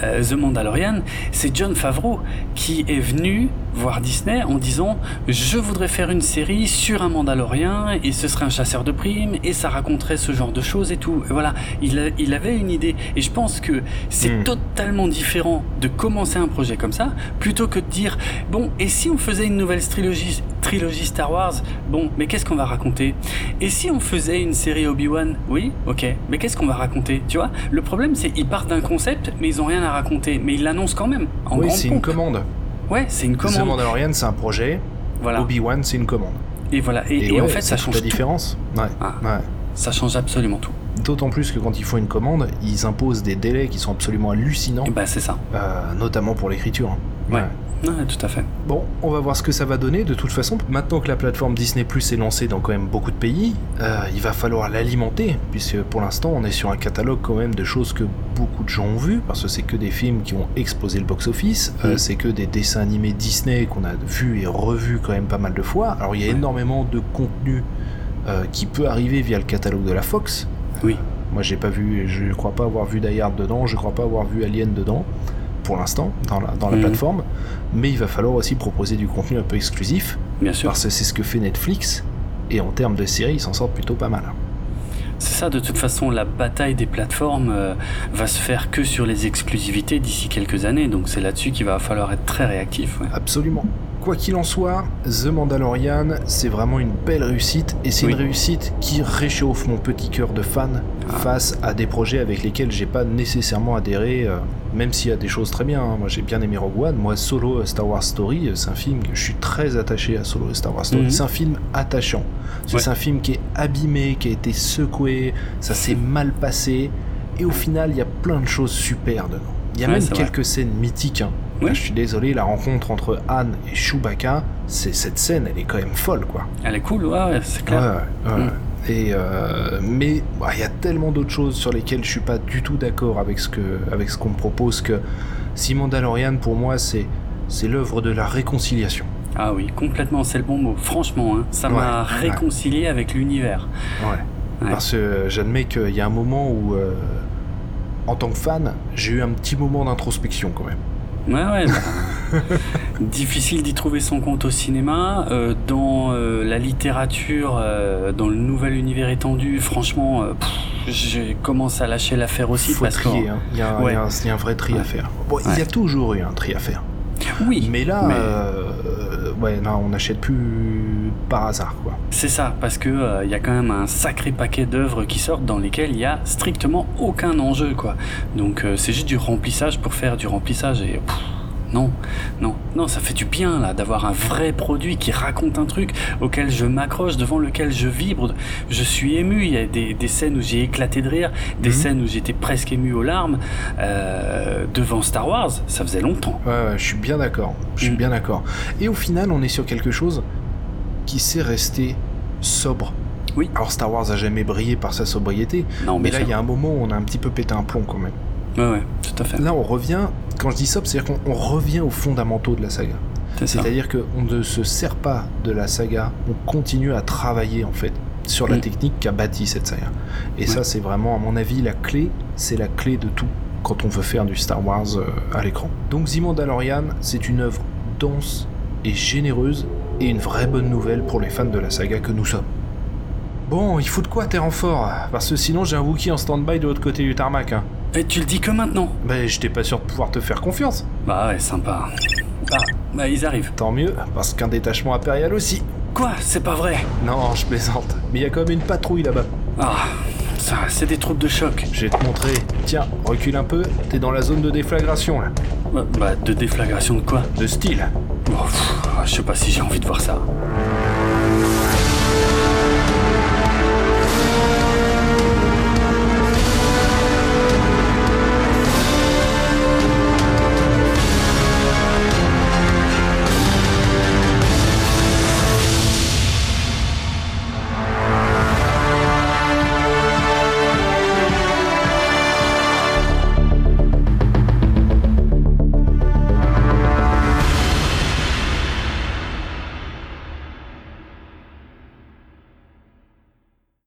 The Mandalorian, c'est John Favreau qui est venu voir Disney en disant je voudrais faire une série sur un Mandalorien et ce serait un chasseur de primes et ça raconterait ce genre de choses et tout. Et voilà, il, a- il avait une idée. Et je pense que c'est Hmm. totalement différent de commencer un projet comme ça plutôt que de dire bon et si on faisait une nouvelle trilogie, trilogie Star Wars? Bon mais qu'est-ce qu'on va raconter? Et si on faisait une série Obi-Wan? Oui ok mais qu'est-ce qu'on va raconter? Tu vois le problème c'est ils partent d'un concept mais ils ont rien à raconter. Mais ils l'annoncent quand même en oui, c'est une commande. Ouais c'est une The commande Mandalorian, c'est un projet. voilà Obi-Wan, c'est une commande. et voilà et, et ouais, en fait ça change la tout. différence. Ouais, Ah. ouais. ça change absolument tout D'autant plus que quand ils font une commande, ils imposent des délais qui sont absolument hallucinants, et bah c'est ça euh, notamment pour l'écriture. Ouais. Ouais, tout à fait Bon, on va voir ce que ça va donner. De toute façon, maintenant que la plateforme Disney Plus est lancée dans quand même beaucoup de pays, euh, il va falloir l'alimenter, puisque pour l'instant, on est sur un catalogue quand même de choses que beaucoup de gens ont vues, parce que c'est que des films qui ont explosé le box-office, euh, Mm. c'est que des dessins animés Disney qu'on a vus et revus quand même pas mal de fois. Alors, il y a Ouais. énormément de contenu euh, qui peut arriver via le catalogue de la Fox. oui Moi, j'ai pas vu, je crois pas avoir vu Die Hard dedans, je crois pas avoir vu Alien dedans, pour l'instant, dans la, dans la Mhm. plateforme. Mais il va falloir aussi proposer du contenu un peu exclusif, bien sûr parce que c'est ce que fait Netflix. Et en termes de séries, ils s'en sortent plutôt pas mal. C'est ça, de toute façon, la bataille des plateformes euh, va se faire que sur les exclusivités d'ici quelques années, donc c'est là-dessus qu'il va falloir être très réactif. ouais. Absolument. Quoi qu'il en soit, The Mandalorian, c'est vraiment une belle réussite, et c'est Oui. une réussite qui réchauffe mon petit cœur de fan Ah. face à des projets avec lesquels j'ai pas nécessairement adhéré, euh, même s'il y a des choses très bien. hein. Moi j'ai bien aimé Rogue One, moi Solo euh, Star Wars Story, euh, c'est un film que je suis très attaché à Solo Star Wars Story. Mhm. C'est un film attachant. C'est Ouais. un film qui est abîmé, qui a été secoué, ça s'est mal passé, et au final il y a plein de choses super dedans. Il y a Ouais, même vrai. quelques scènes mythiques. hein. Je suis désolé, la rencontre entre Anne et Chewbacca, c'est cette scène, elle est quand même folle, quoi. Elle est cool, ouais, c'est clair. Ouais, ouais. Mm. Et euh, mais bah, il y a tellement d'autres choses sur lesquelles je suis pas du tout d'accord avec ce que avec ce qu'on me propose que si Mandalorian pour moi c'est c'est l'œuvre de la réconciliation. Ah oui, complètement, c'est le bon mot. Franchement, hein, ça m'a réconcilié avec l'univers. Ouais. Parce que j'admets qu'il y a un moment où, euh, en tant que fan, j'ai eu un petit moment d'introspection quand même. Ouais, ouais. Bah, difficile d'y trouver son compte au cinéma. Euh, dans euh, la littérature, dans le nouvel univers étendu, franchement, j'ai commencé à lâcher l'affaire aussi. Faut parce trier, hein. il, y a, il, y a un, vrai tri à faire. Bon, il y a toujours eu un tri à faire. Oui. Mais là, euh, ouais, non, on n'achète plus par hasard, quoi. C'est ça, parce que il euh, y a quand même un sacré paquet d'œuvres qui sortent dans lesquelles il y a strictement aucun enjeu, quoi. Donc euh, c'est juste du remplissage pour faire du remplissage et non, non, non, ça fait du bien là d'avoir un vrai produit qui raconte un truc auquel je m'accroche, devant lequel je vibre. Je suis ému. Il y a des, scènes où j'ai éclaté de rire, des mhm. scènes où j'étais presque ému aux larmes euh, devant Star Wars. Ça faisait longtemps. Ouais, je suis bien d'accord. Je suis mm. bien d'accord. Et au final, on est sur quelque chose qui s'est resté sobre. Oui. Alors Star Wars a jamais brillé par sa sobriété, non, mais là il y a un moment où on a un petit peu pété un plomb quand même. Ouais, ouais, tout à fait. Là, on revient quand je dis ça, c'est-à-dire qu'on revient aux fondamentaux de la saga. C'est-à-dire qu'on ne se sert pas de la saga, on continue à travailler en fait sur la mm. technique qu'a bâti cette saga. Et ça, c'est vraiment, à mon avis, la clé, c'est la clé de tout quand on veut faire du Star Wars euh, à l'écran. Donc The Mandalorian, c'est une œuvre dense et généreuse et une vraie bonne nouvelle pour les fans de la saga que nous sommes. Bon, il faut de quoi tes renforts? Parce que sinon j'ai un Wookie en stand-by de l'autre côté du tarmac. Hein. Et tu le dis que maintenant Bah, j'étais pas sûr de pouvoir te faire confiance. Bah ouais, sympa. Ah, bah ils arrivent. Tant mieux, parce qu'un détachement impérial aussi. Quoi? C'est pas vrai? Non, je plaisante. Mais il y a quand même une patrouille là-bas. Ah, ça, c'est des troupes de choc. Je vais te montrer. Tiens, recule un peu, t'es dans la zone de déflagration là. Bah, bah de déflagration de quoi? De style. Oh, je sais pas si j'ai envie de voir ça.